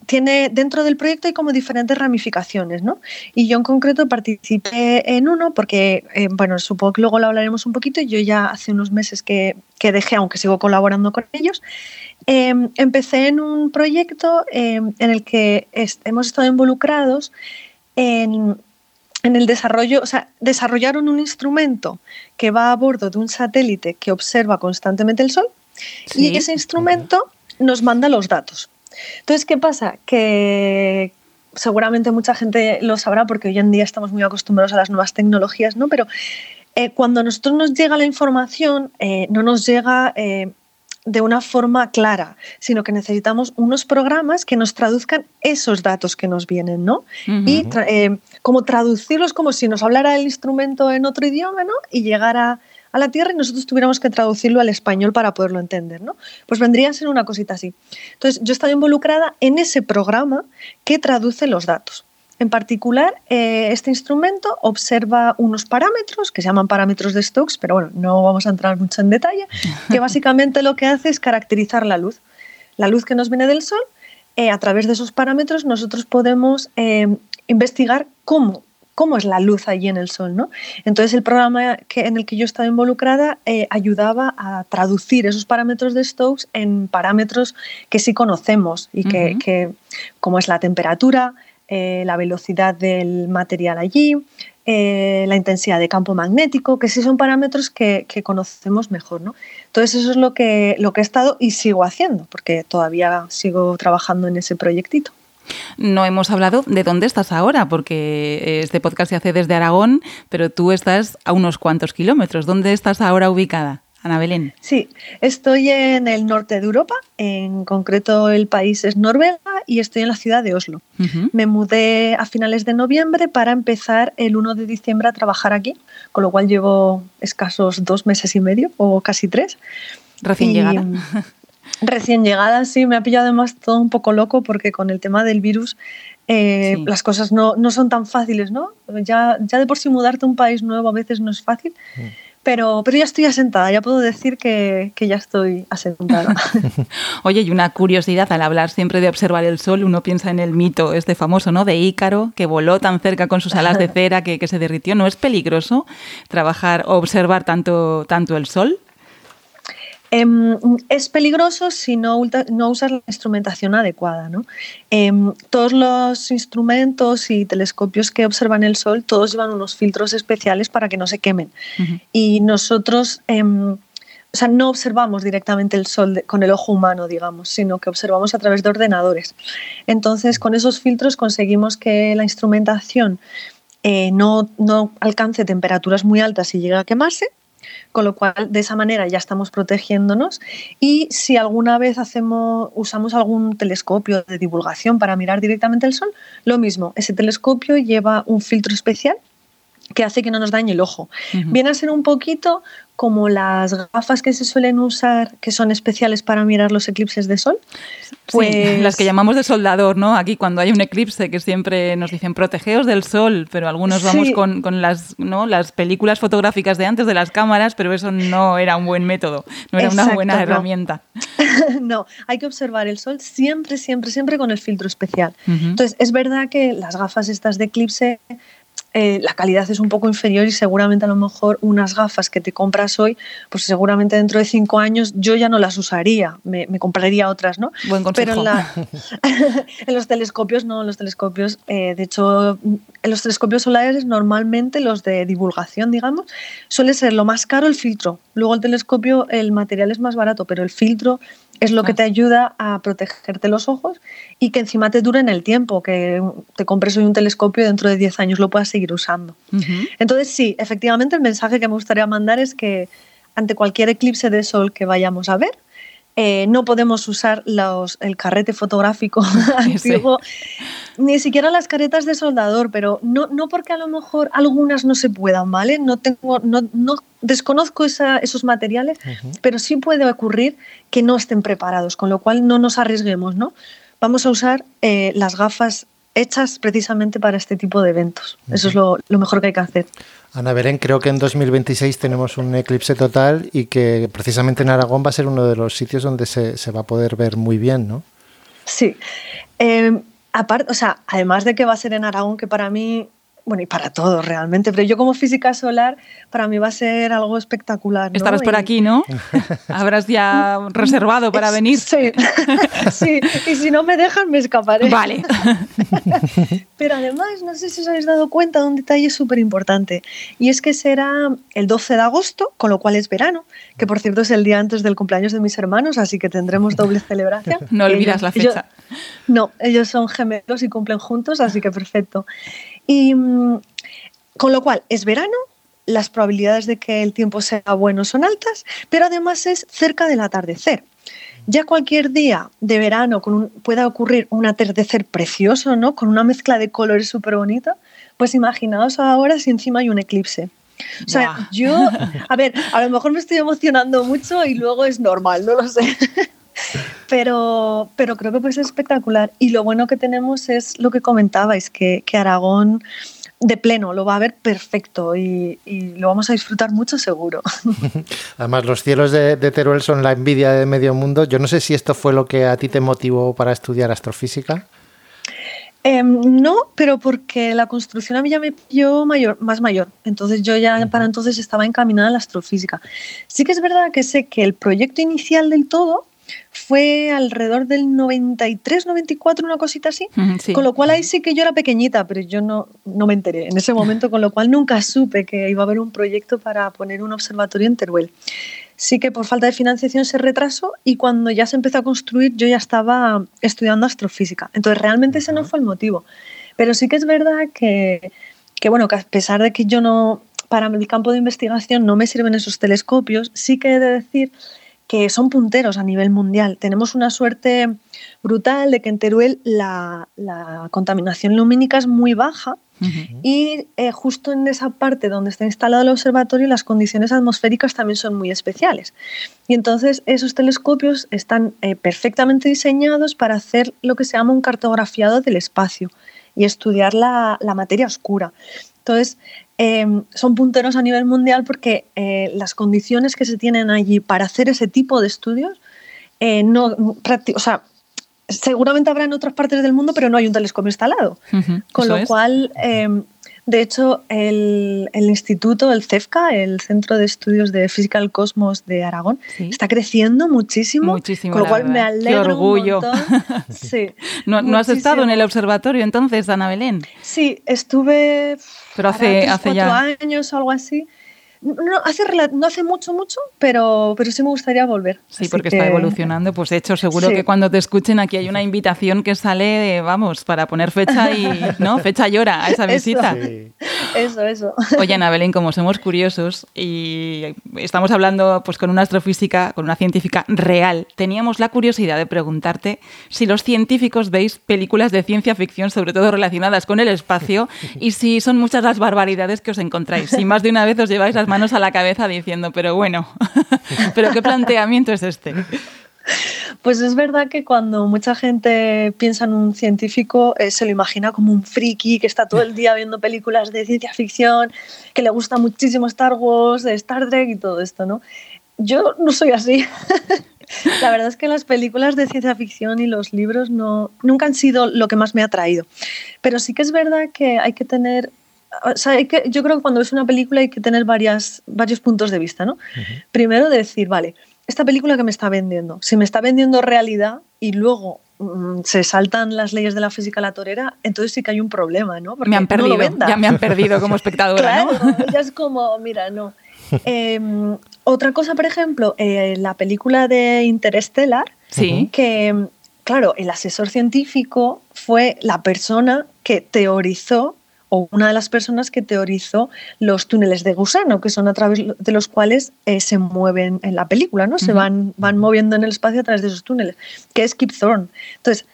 tiene dentro del proyecto hay como diferentes ramificaciones, ¿no? Y yo en concreto participé en uno porque, eh, bueno, supongo que luego lo hablaremos un poquito. Yo ya hace unos meses que, que dejé, aunque sigo colaborando con ellos, eh, empecé en un proyecto eh, en el que hemos estado involucrados en, en el desarrollo, o sea, desarrollaron un instrumento que va a bordo de un satélite que observa constantemente el Sol sí. y ese instrumento nos manda los datos. Entonces, ¿qué pasa? Que seguramente mucha gente lo sabrá porque hoy en día estamos muy acostumbrados a las nuevas tecnologías, ¿no? Pero eh, cuando a nosotros nos llega la información, eh, no nos llega eh, de una forma clara, sino que necesitamos unos programas que nos traduzcan esos datos que nos vienen, ¿no? Uh -huh. Y tra como traducirlos como si nos hablara el instrumento en otro idioma, ¿no? Y llegar a, a la Tierra y nosotros tuviéramos que traducirlo al español para poderlo entender, ¿no? Pues vendría a ser una cosita así. Entonces, yo estaba involucrada en ese programa que traduce los datos. En particular, eh, este instrumento observa unos parámetros que se llaman parámetros de Stokes, pero bueno, no vamos a entrar mucho en detalle, que básicamente lo que hace es caracterizar la luz. La luz que nos viene del Sol, eh, a través de esos parámetros nosotros podemos eh, investigar cómo cómo es la luz allí en el sol, ¿no? Entonces el programa que, en el que yo estaba involucrada eh, ayudaba a traducir esos parámetros de Stokes en parámetros que sí conocemos y que, que como es la temperatura, eh, la velocidad del material allí, eh, la intensidad de campo magnético, que sí son parámetros que, conocemos mejor, ¿no? Entonces eso es lo que, lo que he estado y sigo haciendo, porque todavía sigo trabajando en ese proyectito. No hemos hablado de dónde estás ahora, porque este podcast se hace desde Aragón, pero tú estás a unos cuantos kilómetros. ¿Dónde estás ahora ubicada, Ana Belén? Sí, estoy en el norte de Europa, en concreto el país es Noruega y estoy en la ciudad de Oslo. Me mudé a finales de noviembre para empezar el 1 de diciembre a trabajar aquí, con lo cual llevo escasos dos meses y medio o casi tres. Recién Y, llegada. mm, Recién llegada, sí, me ha pillado además todo un poco loco porque con el tema del virus eh, Sí. las cosas no, no son tan fáciles, ¿no? Ya, ya de por sí mudarte a un país nuevo a veces no es fácil, pero, pero ya estoy asentada, ya puedo decir que, que ya estoy asentada. Oye, y una curiosidad, al hablar siempre de observar el sol, uno piensa en el mito este famoso, ¿no? De Ícaro, que voló tan cerca con sus alas de cera que, que se derritió. ¿No es peligroso trabajar o observar tanto, tanto el sol? Em, es peligroso si no, no usas la instrumentación adecuada. ¿no? Em, todos los instrumentos y telescopios que observan el Sol, todos llevan unos filtros especiales para que no se quemen. Y nosotros em, o sea, no observamos directamente el Sol de- con el ojo humano, digamos, sino que observamos a través de ordenadores. Entonces, con esos filtros conseguimos que la instrumentación eh, no, no alcance temperaturas muy altas y llegue a quemarse con lo cual de esa manera ya estamos protegiéndonos. Y si alguna vez hacemos usamos algún telescopio de divulgación para mirar directamente el sol, lo mismo, ese telescopio lleva un filtro especial que hace que no nos dañe el ojo. Viene a ser un poquito como las gafas que se suelen usar, que son especiales para mirar los eclipses de sol. Pues Sí, las que llamamos de soldador, ¿no? Aquí cuando hay un eclipse que siempre nos dicen protegeos del sol, pero algunos vamos con, con las, ¿no? las películas fotográficas de antes de las cámaras, pero eso no era un buen método, no era una buena no. herramienta. no, hay que observar el sol siempre, siempre, siempre con el filtro especial. Entonces, es verdad que las gafas estas de eclipse, eh, la calidad es un poco inferior y seguramente a lo mejor unas gafas que te compras hoy, pues seguramente dentro de cinco años yo ya no las usaría, me, me compraría otras, ¿no? Buen Pero en, la- en los telescopios no, en los telescopios, eh, de hecho, en los telescopios solares normalmente los de divulgación, digamos, suele ser lo más caro el filtro. Luego el telescopio, el material es más barato, pero el filtro es lo que te ayuda a protegerte los ojos y que encima te dure en el tiempo, que te compres hoy un telescopio y dentro de 10 años lo puedas seguir usando. Entonces sí, efectivamente el mensaje que me gustaría mandar es que ante cualquier eclipse de sol que vayamos a ver, eh, no podemos usar los, el carrete fotográfico antiguo, ni siquiera las caretas de soldador, pero no, no porque a lo mejor algunas no se puedan, ¿vale? No tengo, no, no desconozco esa- esos materiales, pero sí puede ocurrir que no estén preparados, con lo cual no nos arriesguemos, ¿no? Vamos a usar eh, las gafas hechas precisamente para este tipo de eventos. Eso es lo, lo mejor que hay que hacer. Ana Belén, creo que en 2026 tenemos un eclipse total y que precisamente en Aragón va a ser uno de los sitios donde se, se va a poder ver muy bien, ¿no? Sí. Eh, aparte, o sea, además de que va a ser en Aragón, que para mí, bueno, y para todos realmente, pero yo como física solar, para mí va a ser algo espectacular. ¿no? Estarás por Y- aquí, ¿no? Habrás ya reservado para venir. Sí, sí, y si no me dejan, me escaparé. Vale. Pero además, no sé si os habéis dado cuenta de un detalle súper importante, y es que será el 12 de agosto, con lo cual es verano, que por cierto es el día antes del cumpleaños de mis hermanos, así que tendremos doble celebración. No olvidas Ellos- la ellos- fecha. no, ellos son gemelos y cumplen juntos, así que perfecto. Y mm, con lo cual es verano, las probabilidades de que el tiempo sea bueno son altas, pero además es cerca del atardecer. Ya cualquier día de verano con un- pueda ocurrir un atardecer precioso, ¿no? Con una mezcla de colores súper bonita, pues imaginaos ahora si encima hay un eclipse. O sea, yo, a ver, a lo mejor me estoy emocionando mucho y luego es normal, no lo sé. Pero, pero creo que puede ser espectacular. Y lo bueno que tenemos es lo que comentabais, que, que Aragón de pleno lo va a ver perfecto y, y lo vamos a disfrutar mucho seguro. Además, los cielos de, de Teruel son la envidia de medio mundo. Yo no sé si esto fue lo que a ti te motivó para estudiar astrofísica. Em, no, pero porque la construcción a mí ya me pilló mayor, más mayor. Entonces yo ya para entonces estaba encaminada a la astrofísica. Sí que es verdad que sé que el proyecto inicial del todo fue alrededor del 93, 94, una cosita así. sí. Con lo cual ahí sí que yo era pequeñita, pero yo no, no me enteré en ese momento, con lo cual nunca supe que iba a haber un proyecto para poner un observatorio en Teruel. Sí que por falta de financiación se retrasó y cuando ya se empezó a construir yo ya estaba estudiando astrofísica. Entonces realmente ese no fue el motivo. Pero sí que es verdad que, que, bueno, que a pesar de que yo no, para mi campo de investigación no me sirven esos telescopios, sí que he de decir que son punteros a nivel mundial. Tenemos una suerte brutal de que en Teruel la, la contaminación lumínica es muy baja y eh, justo en esa parte donde está instalado el observatorio las condiciones atmosféricas también son muy especiales. Y entonces esos telescopios están eh, perfectamente diseñados para hacer lo que se llama un cartografiado del espacio y estudiar la, la materia oscura. Entonces, eh, son punteros a nivel mundial porque eh, las condiciones que se tienen allí para hacer ese tipo de estudios, eh, no, o sea, seguramente habrá en otras partes del mundo, pero no hay un telescopio instalado. Con lo es. cual, eh, de hecho, el, el instituto, el CEFCA, el Centro de Estudios de Física del Cosmos de Aragón, está creciendo muchísimo. Muchísimo, con lo cual me verdad. Qué alegro orgullo. un. Sí, ¿No, no has estado en el observatorio entonces, Ana Belén? Sí, estuve Pero hace, hace ya... años o algo así. No, hace, no hace mucho, mucho, pero, pero sí me gustaría volver. Sí, Así porque que- está evolucionando. Pues de hecho, seguro Sí. que cuando te escuchen aquí hay una invitación que sale, vamos, para poner fecha y, ¿no? Fecha y hora a esa Eso. visita. Eso, eso. Oye, Ana Belén, como somos curiosos y estamos hablando pues, con una astrofísica, con una científica real, teníamos la curiosidad de preguntarte si los científicos veis películas de ciencia ficción, sobre todo relacionadas con el espacio, y si son muchas las barbaridades que os encontráis. Si más de una vez os lleváis las manos a la cabeza diciendo, pero bueno, pero qué planteamiento es este. Pues es verdad que cuando mucha gente piensa en un científico, eh, se lo imagina como un friki que está todo el día viendo películas de ciencia ficción, que le gusta muchísimo Star Wars, Star Trek y todo esto, ¿no? Yo no soy así. La verdad es que las películas de ciencia ficción y los libros no, nunca han sido lo que más me ha atraído. Pero sí que es verdad que hay que tener o sea, hay que, yo creo que cuando ves una película hay que tener varias, varios puntos de vista, ¿no? Primero decir, vale, esta película que me está vendiendo, si me está vendiendo realidad y luego mm, se saltan las leyes de la física a la torera, entonces sí que hay un problema, ¿no? Porque Me han no lo perdido, venda. ya me han perdido como espectadora, ¿no? Claro, ya es como, mira, no. Eh, otra cosa, por ejemplo, eh, la película de Interstellar, Sí. que, claro, el asesor científico fue la persona que teorizó o una de las personas que teorizó los túneles de gusano, que son a través de los cuales eh, se mueven en la película, ¿no? Se van, van moviendo en el espacio a través de esos túneles, que es Kip Thorne. Entonces,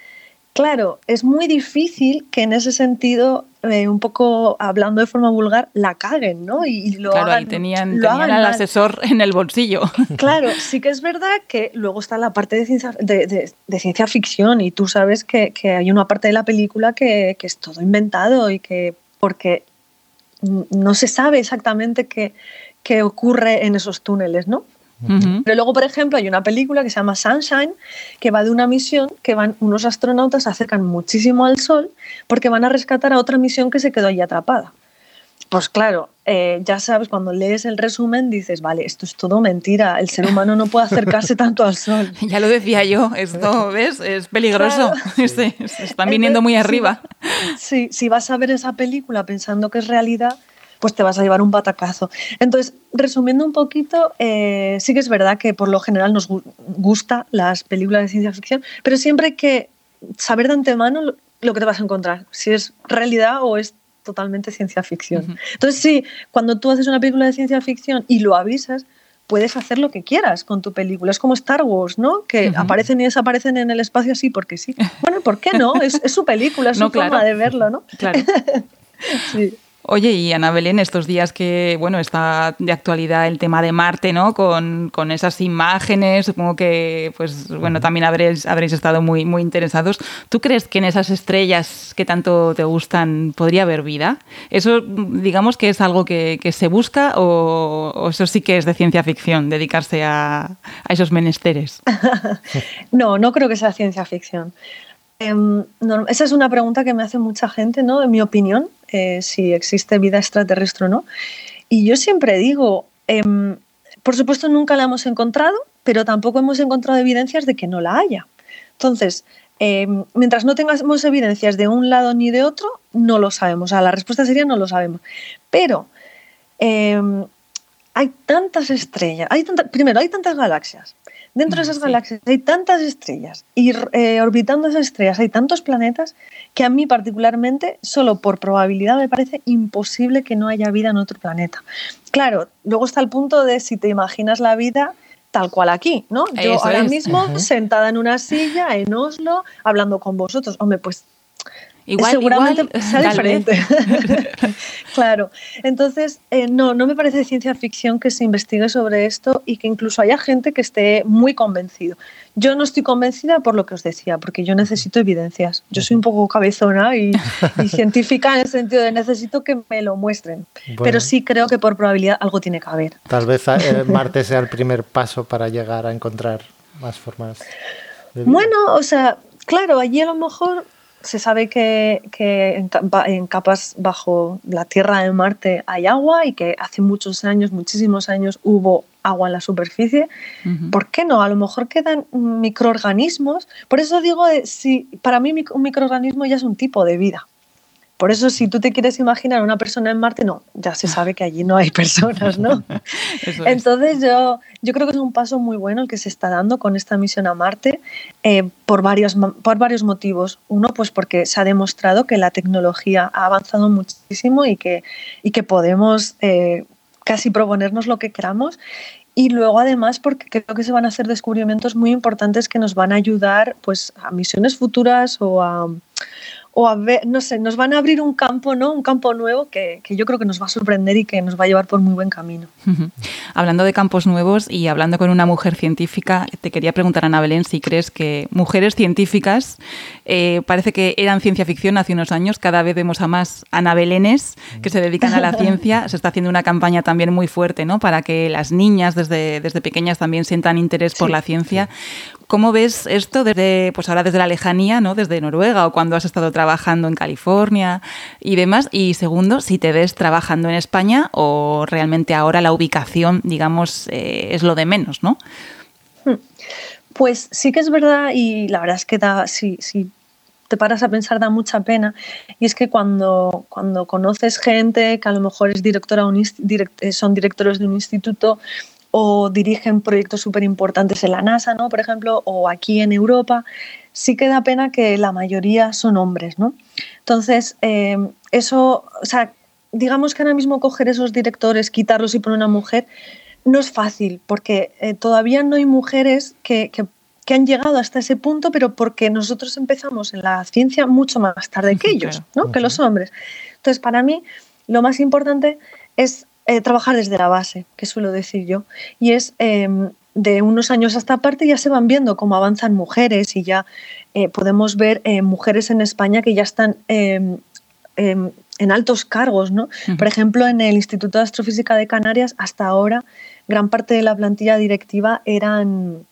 claro, es muy difícil que en ese sentido, eh, un poco hablando de forma vulgar, la caguen, ¿no? Y, y lo Claro, ahí hagan- tenían, lo tenían hagan al asesor en el bolsillo. Claro, sí que es verdad que luego está la parte de ciencia, de, de- de ciencia ficción y tú sabes que, que hay una parte de la película que, que es todo inventado y que porque no se sabe exactamente qué, qué ocurre en esos túneles, ¿no? Pero luego, por ejemplo, hay una película que se llama Sunshine, que va de una misión que van unos astronautas, se acercan muchísimo al Sol porque van a rescatar a otra misión que se quedó allí atrapada. Pues claro, eh, ya sabes, cuando lees el resumen dices, vale, esto es todo mentira, el ser humano no puede acercarse tanto al Sol. Ya lo decía yo, esto, ¿ves? Es peligroso. Claro. Se, se están viniendo muy arriba. Sí, si vas a ver esa película pensando que es realidad, pues te vas a llevar un batacazo. Entonces, resumiendo un poquito, eh, sí que es verdad que por lo general nos gu- gusta las películas de ciencia ficción, pero siempre hay que saber de antemano lo, lo que te vas a encontrar, si es realidad o es totalmente ciencia ficción. Entonces, sí, cuando tú haces una película de ciencia ficción y lo avisas, puedes hacer lo que quieras con tu película. Es como Star Wars, ¿no? Que aparecen y desaparecen en el espacio así porque sí. Bueno, ¿por qué no? Es, es su película, es No, su claro. forma de verlo, ¿no? Claro. Sí. Oye, y Ana Belén, estos días que, bueno, está de actualidad el tema de Marte, ¿no? Con, con esas imágenes, supongo que, pues, bueno, también habréis, habréis estado muy, muy interesados. ¿Tú crees que en esas estrellas que tanto te gustan podría haber vida? ¿Eso, digamos, que es algo que, que se busca o, o eso sí que es de ciencia ficción, dedicarse a, a esos menesteres? No, no creo que sea ciencia ficción. em, no- esa es una pregunta que me hace mucha gente, ¿no? En mi opinión, si existe vida extraterrestre o no. Y yo siempre digo, em, por supuesto nunca la hemos encontrado, pero tampoco hemos encontrado evidencias de que no la haya. Entonces, em, mientras no tengamos evidencias de un lado ni de otro, no lo sabemos. O la respuesta sería no lo sabemos. Pero em, hay tantas estrellas, hay primero hay tantas galaxias. Dentro de esas galaxias hay tantas estrellas y eh, orbitando esas estrellas hay tantos planetas que a mí particularmente, solo por probabilidad, me parece imposible que no haya vida en otro planeta. Claro, luego está el punto de si te imaginas la vida tal cual aquí, ¿no? Yo Eso ahora es. mismo sentada en una silla en Oslo hablando con vosotros. Hombre, pues Igual- seguramente igual, sea diferente. claro. Entonces, eh, no, no me parece ciencia ficción que se investigue sobre esto y que incluso haya gente que esté muy convencido. Yo no estoy convencida por lo que os decía, porque yo necesito evidencias. Yo soy un poco cabezona y, y científica en el sentido de necesito que me lo muestren. Bueno. Pero sí creo que por probabilidad algo tiene que haber. Tal vez eh, Marte sea el primer paso para llegar a encontrar más formas. de vida. Bueno, o sea, claro, allí a lo mejor se sabe que, que en, capa- en capas bajo la Tierra de Marte hay agua y que hace muchos años, muchísimos años, hubo agua en la superficie. ¿Por qué no? A lo mejor quedan microorganismos. Por eso digo, de, si para mí un microorganismo ya es un tipo de vida. Por eso, si tú te quieres imaginar una persona en Marte, no, ya se sabe que allí no hay personas, ¿no? Es. Entonces yo, yo creo que es un paso muy bueno el que se está dando con esta misión a Marte eh, por, varios, por varios motivos. Uno, pues porque se ha demostrado que la tecnología ha avanzado muchísimo y que, y que podemos eh, casi proponernos lo que queramos. Y luego además porque creo que se van a hacer descubrimientos muy importantes que nos van a ayudar pues, a misiones futuras o a, o a ver, no sé, nos van a abrir un campo, ¿no? Un campo nuevo que, que yo creo que nos va a sorprender y que nos va a llevar por muy buen camino. Hablando de campos nuevos y hablando con una mujer científica, te quería preguntar, Ana Belén, si crees que mujeres científicas, eh, parece que eran ciencia ficción hace unos años, cada vez vemos a más Ana Belénes que se dedican a la ciencia, se está haciendo una campaña también muy fuerte, ¿no? Para que las niñas desde, desde pequeñas también sientan interés por Sí. la ciencia. ¿Cómo ves esto desde, pues ahora desde la lejanía, ¿no? Desde Noruega o cuando has estado trabajando en California y demás? Y segundo, si te ves trabajando en España o realmente ahora la ubicación, digamos, eh, es lo de menos, ¿no? Pues sí que es verdad y la verdad es que da, si, si te paras a pensar da mucha pena y es que cuando, cuando conoces gente que a lo mejor es directora un son directores de un instituto o dirigen proyectos súper importantes en la NASA, ¿no? por ejemplo, o aquí en Europa, sí que da pena que la mayoría son hombres. ¿no? Entonces, eh, eso, o sea, digamos que ahora mismo coger esos directores, quitarlos y poner una mujer, no es fácil, porque eh, todavía no hay mujeres que, que- que han llegado hasta ese punto, pero porque nosotros empezamos en la ciencia mucho más tarde que ellos, ¿no? que los hombres. Entonces, para mí, lo más importante es eh, trabajar desde la base, que suelo decir yo, y es eh, de unos años a esta parte ya se van viendo cómo avanzan mujeres y ya eh, podemos ver eh, mujeres en España que ya están eh, em, en altos cargos, ¿no? Por ejemplo, en el Instituto de Astrofísica de Canarias, hasta ahora, gran parte de la plantilla directiva eran,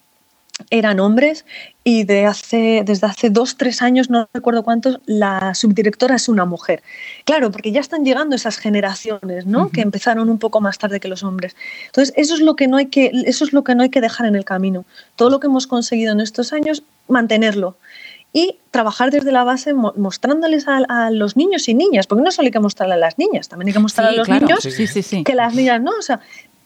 eran hombres y de hace, desde hace dos, tres años, no recuerdo cuántos, la subdirectora es una mujer. Claro, porque ya están llegando esas generaciones, ¿no? Que empezaron un poco más tarde que los hombres. Entonces, eso es lo que no hay que, eso es lo que no hay que dejar en el camino. Todo lo que hemos conseguido en estos años, mantenerlo y trabajar desde la base mo- mostrándoles a, a los niños y niñas, porque no solo hay que mostrarle a las niñas, también hay que mostrar Sí, a los claro. niños Sí, sí, sí. que las niñas, ¿no? O sea,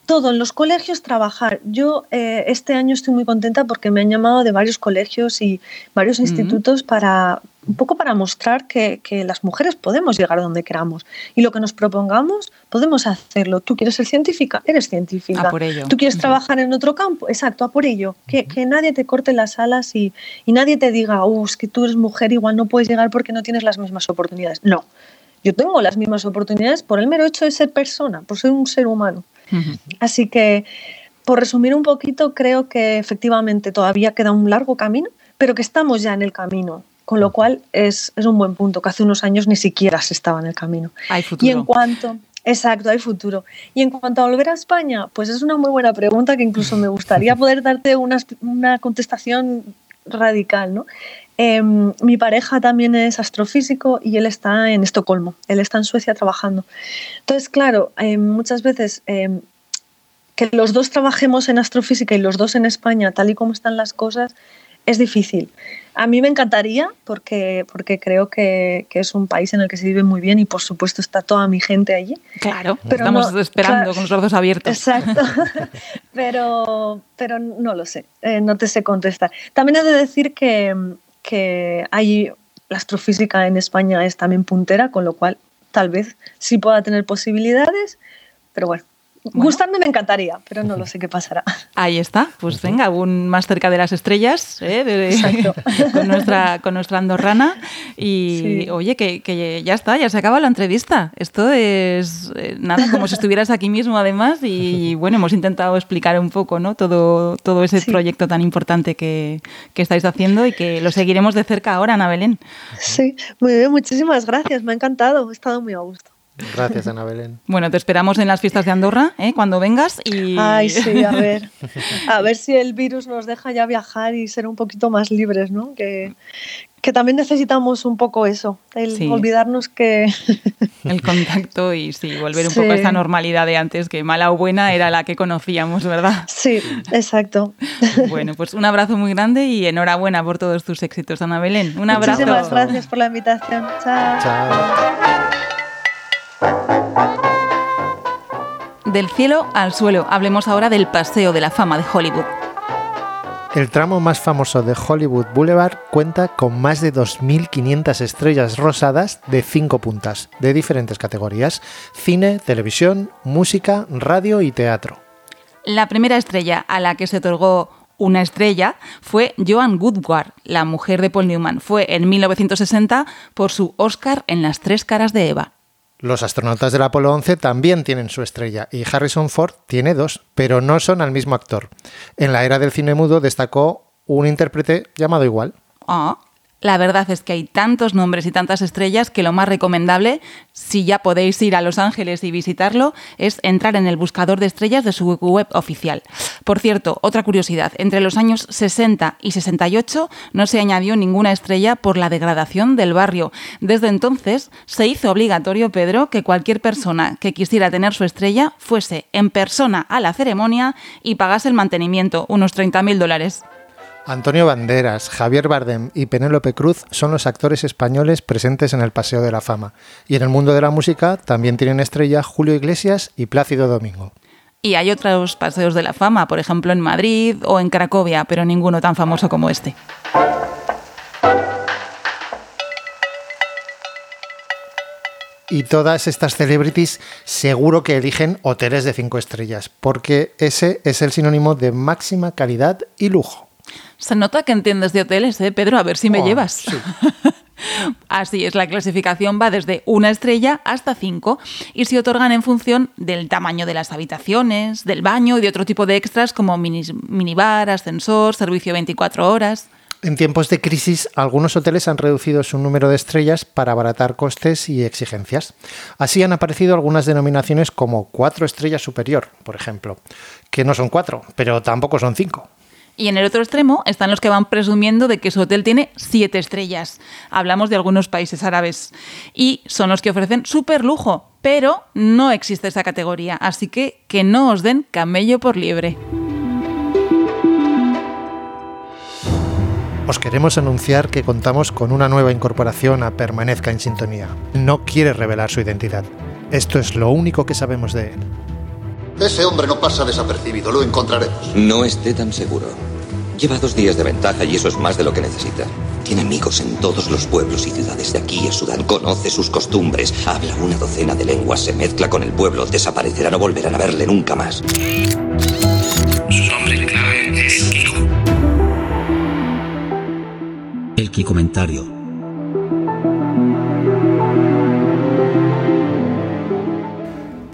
todo en los colegios trabajar. Yo eh, este año estoy muy contenta porque me han llamado de varios colegios y varios institutos para un poco para mostrar que, que las mujeres podemos llegar a donde queramos y lo que nos propongamos podemos hacerlo. Tú quieres ser científica, eres científica. A por ello. Tú quieres trabajar en otro campo, exacto, a por ello. Que, que nadie te corte las alas y, y nadie te diga, uh, es que tú eres mujer, igual no puedes llegar porque no tienes las mismas oportunidades. No, yo tengo las mismas oportunidades por el mero hecho de ser persona, por ser un ser humano. Así que, por resumir un poquito, creo que efectivamente todavía queda un largo camino, pero que estamos ya en el camino. Con lo cual es, es un buen punto, que hace unos años ni siquiera se estaba en el camino. Hay Y futuro. en cuanto, exacto, hay futuro. Y en cuanto a volver a España, pues es una muy buena pregunta que incluso me gustaría poder darte una, una contestación radical, ¿no? Em, mi pareja también es astrofísico y él está en Estocolmo, él está en Suecia trabajando. Entonces, claro, em, muchas veces em, que los dos trabajemos en astrofísica y los dos en España, tal y como están las cosas, es difícil. A mí me encantaría porque, porque creo que, que es un país en el que se vive muy bien y por supuesto está toda mi gente allí. Claro, Pero estamos no- esperando claro. con los brazos abiertos. Exacto, pero, pero no lo sé, eh, no te sé contestar. También he de decir que, que hay, la astrofísica en España es también puntera, con lo cual tal vez sí pueda tener posibilidades, pero bueno, gustarme me encantaría, pero no lo sé qué pasará. Ahí está, pues venga, aún más cerca de las estrellas, ¿eh? De- con, nuestra, con nuestra andorrana. Y Sí. oye, que, que ya está, ya se acaba la entrevista. Esto es eh, nada, como si estuvieras aquí mismo además. Y bueno, hemos intentado explicar un poco ¿no? todo, todo ese proyecto tan importante que, que estáis haciendo y que lo seguiremos de cerca ahora, Ana Belén. Sí, muy bien, muchísimas gracias, me ha encantado, he estado muy a gusto. Gracias, Ana Belén. Bueno, te esperamos en las fiestas de Andorra ¿eh? cuando vengas. Y... Ay, sí, a ver. A ver si el virus nos deja ya viajar y ser un poquito más libres, ¿no? Que, que también necesitamos un poco eso, el Sí. olvidarnos que... el contacto y sí, volver un Sí. poco a esa normalidad de antes, que mala o buena era la que conocíamos, ¿verdad? Sí, exacto. Bueno, pues un abrazo muy grande y enhorabuena por todos tus éxitos, Ana Belén. Un abrazo. Muchísimas gracias por la invitación. Chao. Del cielo al suelo, hablemos ahora del Paseo de la Fama de Hollywood. El tramo más famoso de Hollywood Boulevard cuenta con más de 2.500 estrellas rosadas de cinco puntas, de diferentes categorías, cine, televisión, música, radio y teatro. La primera estrella a la que se otorgó una estrella fue Joan Woodward, la mujer de Paul Newman. Fue en 1960 por su Oscar en Las tres caras de Eva. Los astronautas del Apolo 11 también tienen su estrella y Harrison Ford tiene dos, pero no son al mismo actor. En la era del cine mudo destacó un intérprete llamado igual. Ah, la verdad es que hay tantos nombres y tantas estrellas que lo más recomendable, si ya podéis ir a Los Ángeles y visitarlo, es entrar en el buscador de estrellas de su web oficial. Por cierto, otra curiosidad, entre los años 60 y 68 no se añadió ninguna estrella por la degradación del barrio. Desde entonces se hizo obligatorio, Pedro, que cualquier persona que quisiera tener su estrella fuese en persona a la ceremonia y pagase el mantenimiento, unos 30.000 dólares. Antonio Banderas, Javier Bardem y Penélope Cruz son los actores españoles presentes en el Paseo de la Fama. Y en el mundo de la música también tienen estrella Julio Iglesias y Plácido Domingo. Y hay otros paseos de la fama, por ejemplo en Madrid o en Cracovia, pero ninguno tan famoso como este. Y todas estas celebrities seguro que eligen hoteles de cinco estrellas, porque ese es el sinónimo de máxima calidad y lujo. Se nota que entiendes de hoteles, ¿eh, Pedro? A ver si me Oh, llevas. Así es, la clasificación va desde una estrella hasta cinco y se otorgan en función del tamaño de las habitaciones, del baño y de otro tipo de extras como minis- minibar, ascensor, servicio 24 horas. En tiempos de crisis, algunos hoteles han reducido su número de estrellas para abaratar costes y exigencias. Así han aparecido algunas denominaciones como cuatro estrellas superior, por ejemplo, que no son cuatro, pero tampoco son cinco. Y en el otro extremo están los que van presumiendo de que su hotel tiene siete estrellas. Hablamos de algunos países árabes. Y son los que ofrecen súper lujo, pero no existe esa categoría. Así que que no os den camello por liebre. Os queremos anunciar que contamos con una nueva incorporación a Permanezca en Sintonía. No quiere revelar su identidad. Esto es lo único que sabemos de él. Ese hombre no pasa desapercibido, lo encontraremos. No esté tan seguro. Lleva dos días de ventaja y eso es más de lo que necesita. Tiene amigos en todos los pueblos y ciudades de aquí a Sudán. Conoce sus costumbres. Habla una docena de lenguas. Se mezcla con el pueblo. Desaparecerá. No volverán a verle nunca más. Su nombre clave es Kiko. El Kiko-comentario.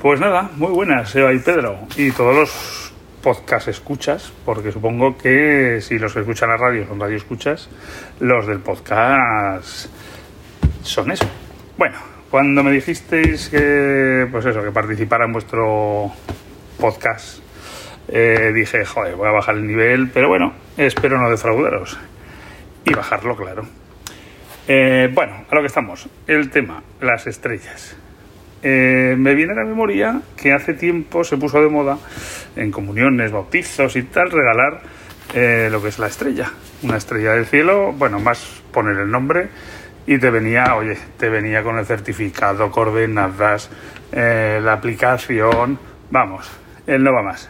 Pues nada, muy buenas, Eva y Pedro. Y todos los podcast escuchas, porque supongo que si los que escuchan la radio son radio escuchas, los del podcast son eso. Bueno, cuando me dijisteis que, pues eso, que participara en vuestro podcast, eh, dije, joder, voy a bajar el nivel, pero bueno, espero no defraudaros. y bajarlo, claro. Eh, bueno, a lo que estamos. El tema, las estrellas. Eh, me viene a la memoria que hace tiempo se puso de moda en comuniones, bautizos y tal, regalar eh, lo que es la estrella. Una estrella del cielo, bueno, más poner el nombre y te venía, oye, te venía con el certificado, coordenadas, eh, la aplicación, vamos, él no va más.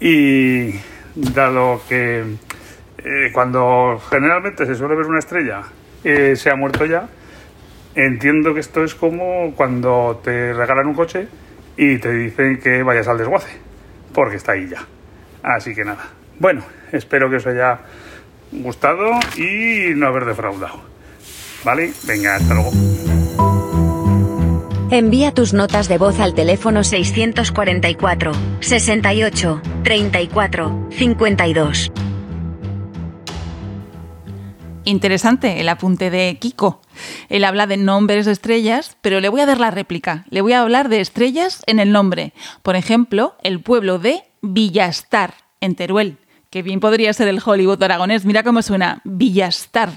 Y dado que eh, cuando generalmente se suele ver una estrella, se ha muerto ya, entiendo que esto es como cuando te regalan un coche y te dicen que vayas al desguace, porque está ahí ya. Así que nada. Bueno, espero que os haya gustado y no haber defraudado. ¿Vale? Venga, hasta luego. Envía tus notas de voz al teléfono 644 68 34 52. Interesante el apunte de Kiko. Él habla de nombres de estrellas, pero le voy a dar la réplica. Le voy a hablar de estrellas en el nombre. Por ejemplo, el pueblo de Villastar, en Teruel. Que bien podría ser el Hollywood aragonés. Mira cómo suena, Villastar.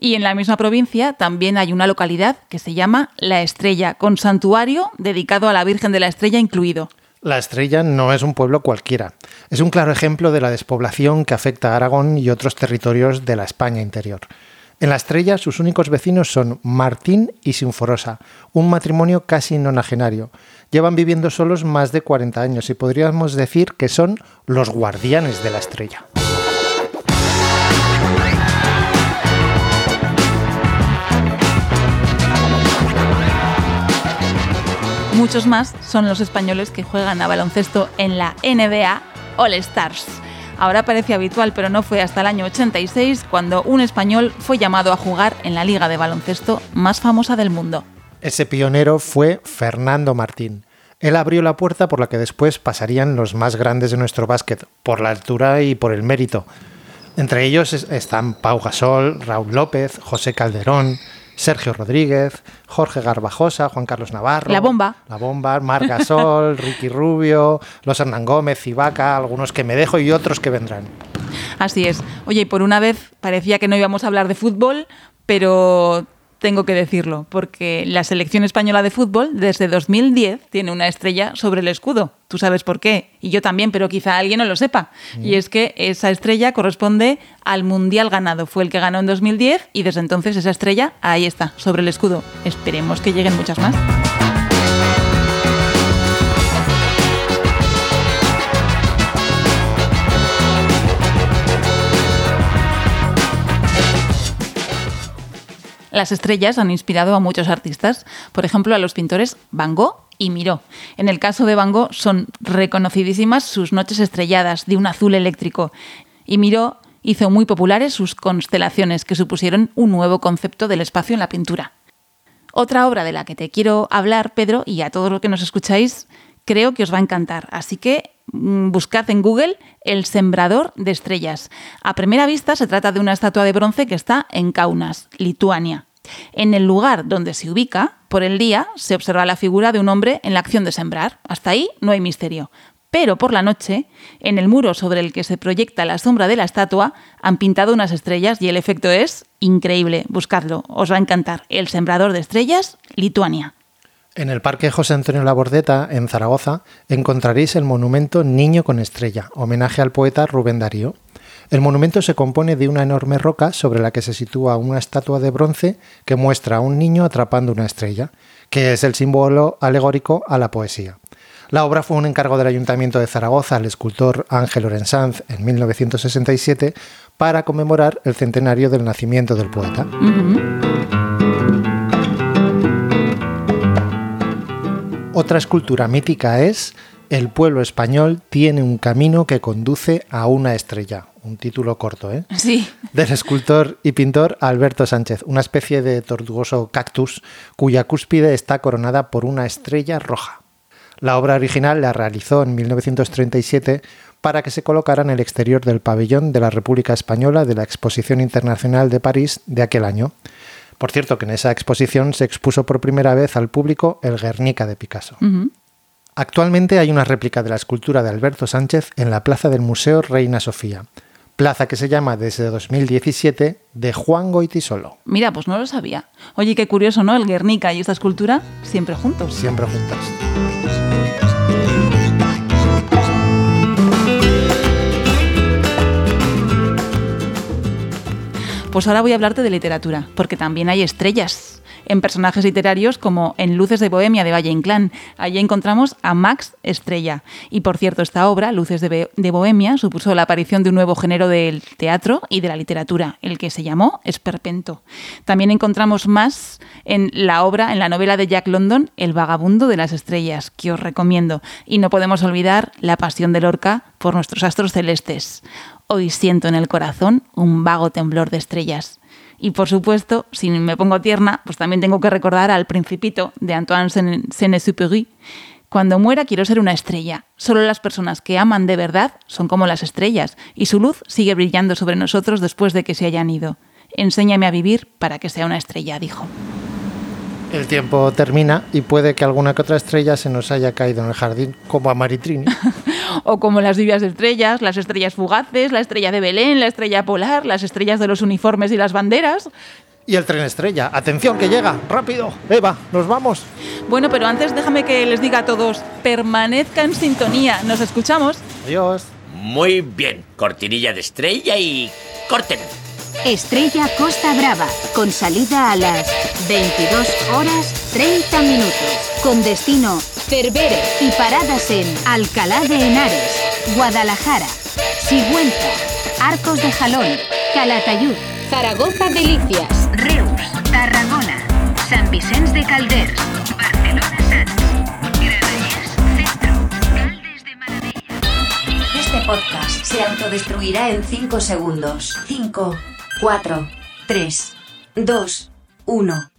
Y en la misma provincia también hay una localidad que se llama La Estrella, con santuario dedicado a la Virgen de la Estrella incluido. La Estrella no es un pueblo cualquiera. Es un claro ejemplo de la despoblación que afecta a Aragón y otros territorios de la España interior. En La Estrella sus únicos vecinos son Martín y Sinforosa, un matrimonio casi nonagenario. Llevan viviendo solos más de 40 años y podríamos decir que son los guardianes de la Estrella. Muchos más son los españoles que juegan a baloncesto en la NBA All Stars. Ahora parece habitual, pero no fue hasta el año 86 cuando un español fue llamado a jugar en la liga de baloncesto más famosa del mundo. Ese pionero fue Fernando Martín. Él abrió la puerta por la que después pasarían los más grandes de nuestro básquet, por la altura y por el mérito. Entre ellos es- están Pau Gasol, Raúl López, José Calderón, Sergio Rodríguez, Jorge Garbajosa, Juan Carlos Navarro. La bomba. La bomba, Mar Gasol, Ricky Rubio, los Hernán Gómez, Ibaka, algunos que me dejo y otros que vendrán. Así es. Oye, y por una vez parecía que no íbamos a hablar de fútbol, pero tengo que decirlo, porque la selección española de fútbol desde 2010 tiene una estrella sobre el escudo. Tú sabes por qué, y yo también, pero quizá alguien no lo sepa. Y es que esa estrella corresponde al Mundial ganado. Fue el que ganó en 2010 y desde entonces esa estrella ahí está, sobre el escudo. Esperemos que lleguen muchas más. Las estrellas han inspirado a muchos artistas, por ejemplo a los pintores Van Gogh y Miró. En el caso de Van Gogh son reconocidísimas sus noches estrelladas de un azul eléctrico y Miró hizo muy populares sus constelaciones que supusieron un nuevo concepto del espacio en la pintura. Otra obra de la que te quiero hablar, Pedro, y a todos los que nos escucháis, creo que os va a encantar. Así que mm, buscad en Google El Sembrador de Estrellas. A primera vista se trata de una estatua de bronce que está en Kaunas, Lituania. En el lugar donde se ubica, por el día, se observa la figura de un hombre en la acción de sembrar. Hasta ahí no hay misterio. Pero por la noche, en el muro sobre el que se proyecta la sombra de la estatua, han pintado unas estrellas y el efecto es increíble. Buscadlo, os va a encantar. El Sembrador de Estrellas, Lituania. En el Parque José Antonio Labordeta, en Zaragoza, encontraréis el monumento Niño con Estrella, homenaje al poeta Rubén Darío. El monumento se compone de una enorme roca sobre la que se sitúa una estatua de bronce que muestra a un niño atrapando una estrella, que es el símbolo alegórico a la poesía. La obra fue un encargo del Ayuntamiento de Zaragoza al escultor Ángel Orensanz en 1967 para conmemorar el centenario del nacimiento del poeta. Otra escultura mítica es El pueblo español tiene un camino que conduce a una estrella. Un título corto, ¿eh? Sí. Del escultor y pintor Alberto Sánchez, una especie de tortuoso cactus cuya cúspide está coronada por una estrella roja. La obra original la realizó en 1937 para que se colocara en el exterior del pabellón de la República Española de la Exposición Internacional de París de aquel año. Por cierto, que en esa exposición se expuso por primera vez al público el Guernica de Picasso. Actualmente hay una réplica de la escultura de Alberto Sánchez en la plaza del Museo Reina Sofía. plaza que se llama desde 2017 de Juan Goitisolo. Mira, pues no lo sabía. Oye, qué curioso, ¿no? El Guernica y esta escultura siempre juntos. Siempre juntas. Pues ahora voy a hablarte de literatura, porque también hay estrellas en personajes literarios como en Luces de Bohemia de Valle Inclán. Allí encontramos a Max Estrella. Y por cierto, esta obra, Luces de, Bohemia, supuso la aparición de un nuevo género del teatro y de la literatura, el que se llamó esperpento. También encontramos más en la obra, en la novela de Jack London, El vagabundo de las estrellas, que os recomiendo. Y no podemos olvidar La pasión de Lorca por nuestros astros celestes. Hoy siento en el corazón un vago temblor de estrellas. Y por supuesto, si me pongo tierna, pues también tengo que recordar al Principito de Antoine Saint- Saint-Exupéry. Cuando muera quiero ser una estrella. Solo las personas que aman de verdad son como las estrellas, y su luz sigue brillando sobre nosotros después de que se hayan ido. Enséñame a vivir para que sea una estrella, dijo. El tiempo termina y puede que alguna que otra estrella se nos haya caído en el jardín, como a Maritrini. O como las lluvias de estrellas, las estrellas fugaces, la estrella de Belén, la estrella polar, las estrellas de los uniformes y las banderas. Y el tren estrella. Atención que llega. Rápido. Eva, nos vamos. Bueno, pero antes déjame que les diga a todos, permanezca en sintonía. ¿Nos escuchamos? Adiós. Muy bien, cortinilla de estrella y corten. Estrella Costa Brava, con salida a las 22 horas 30 minutos, con destino Cervere y paradas en Alcalá de Henares, Guadalajara, Sigüenza, Arcos de Jalón, Calatayud, Zaragoza Delicias, Reus, Tarragona, San Vicens de Calders, Barcelona Sants, Granollers Centro, Caldes de Maravilla. Este podcast se autodestruirá en 5 segundos. 5, 4, 3, 2, 1.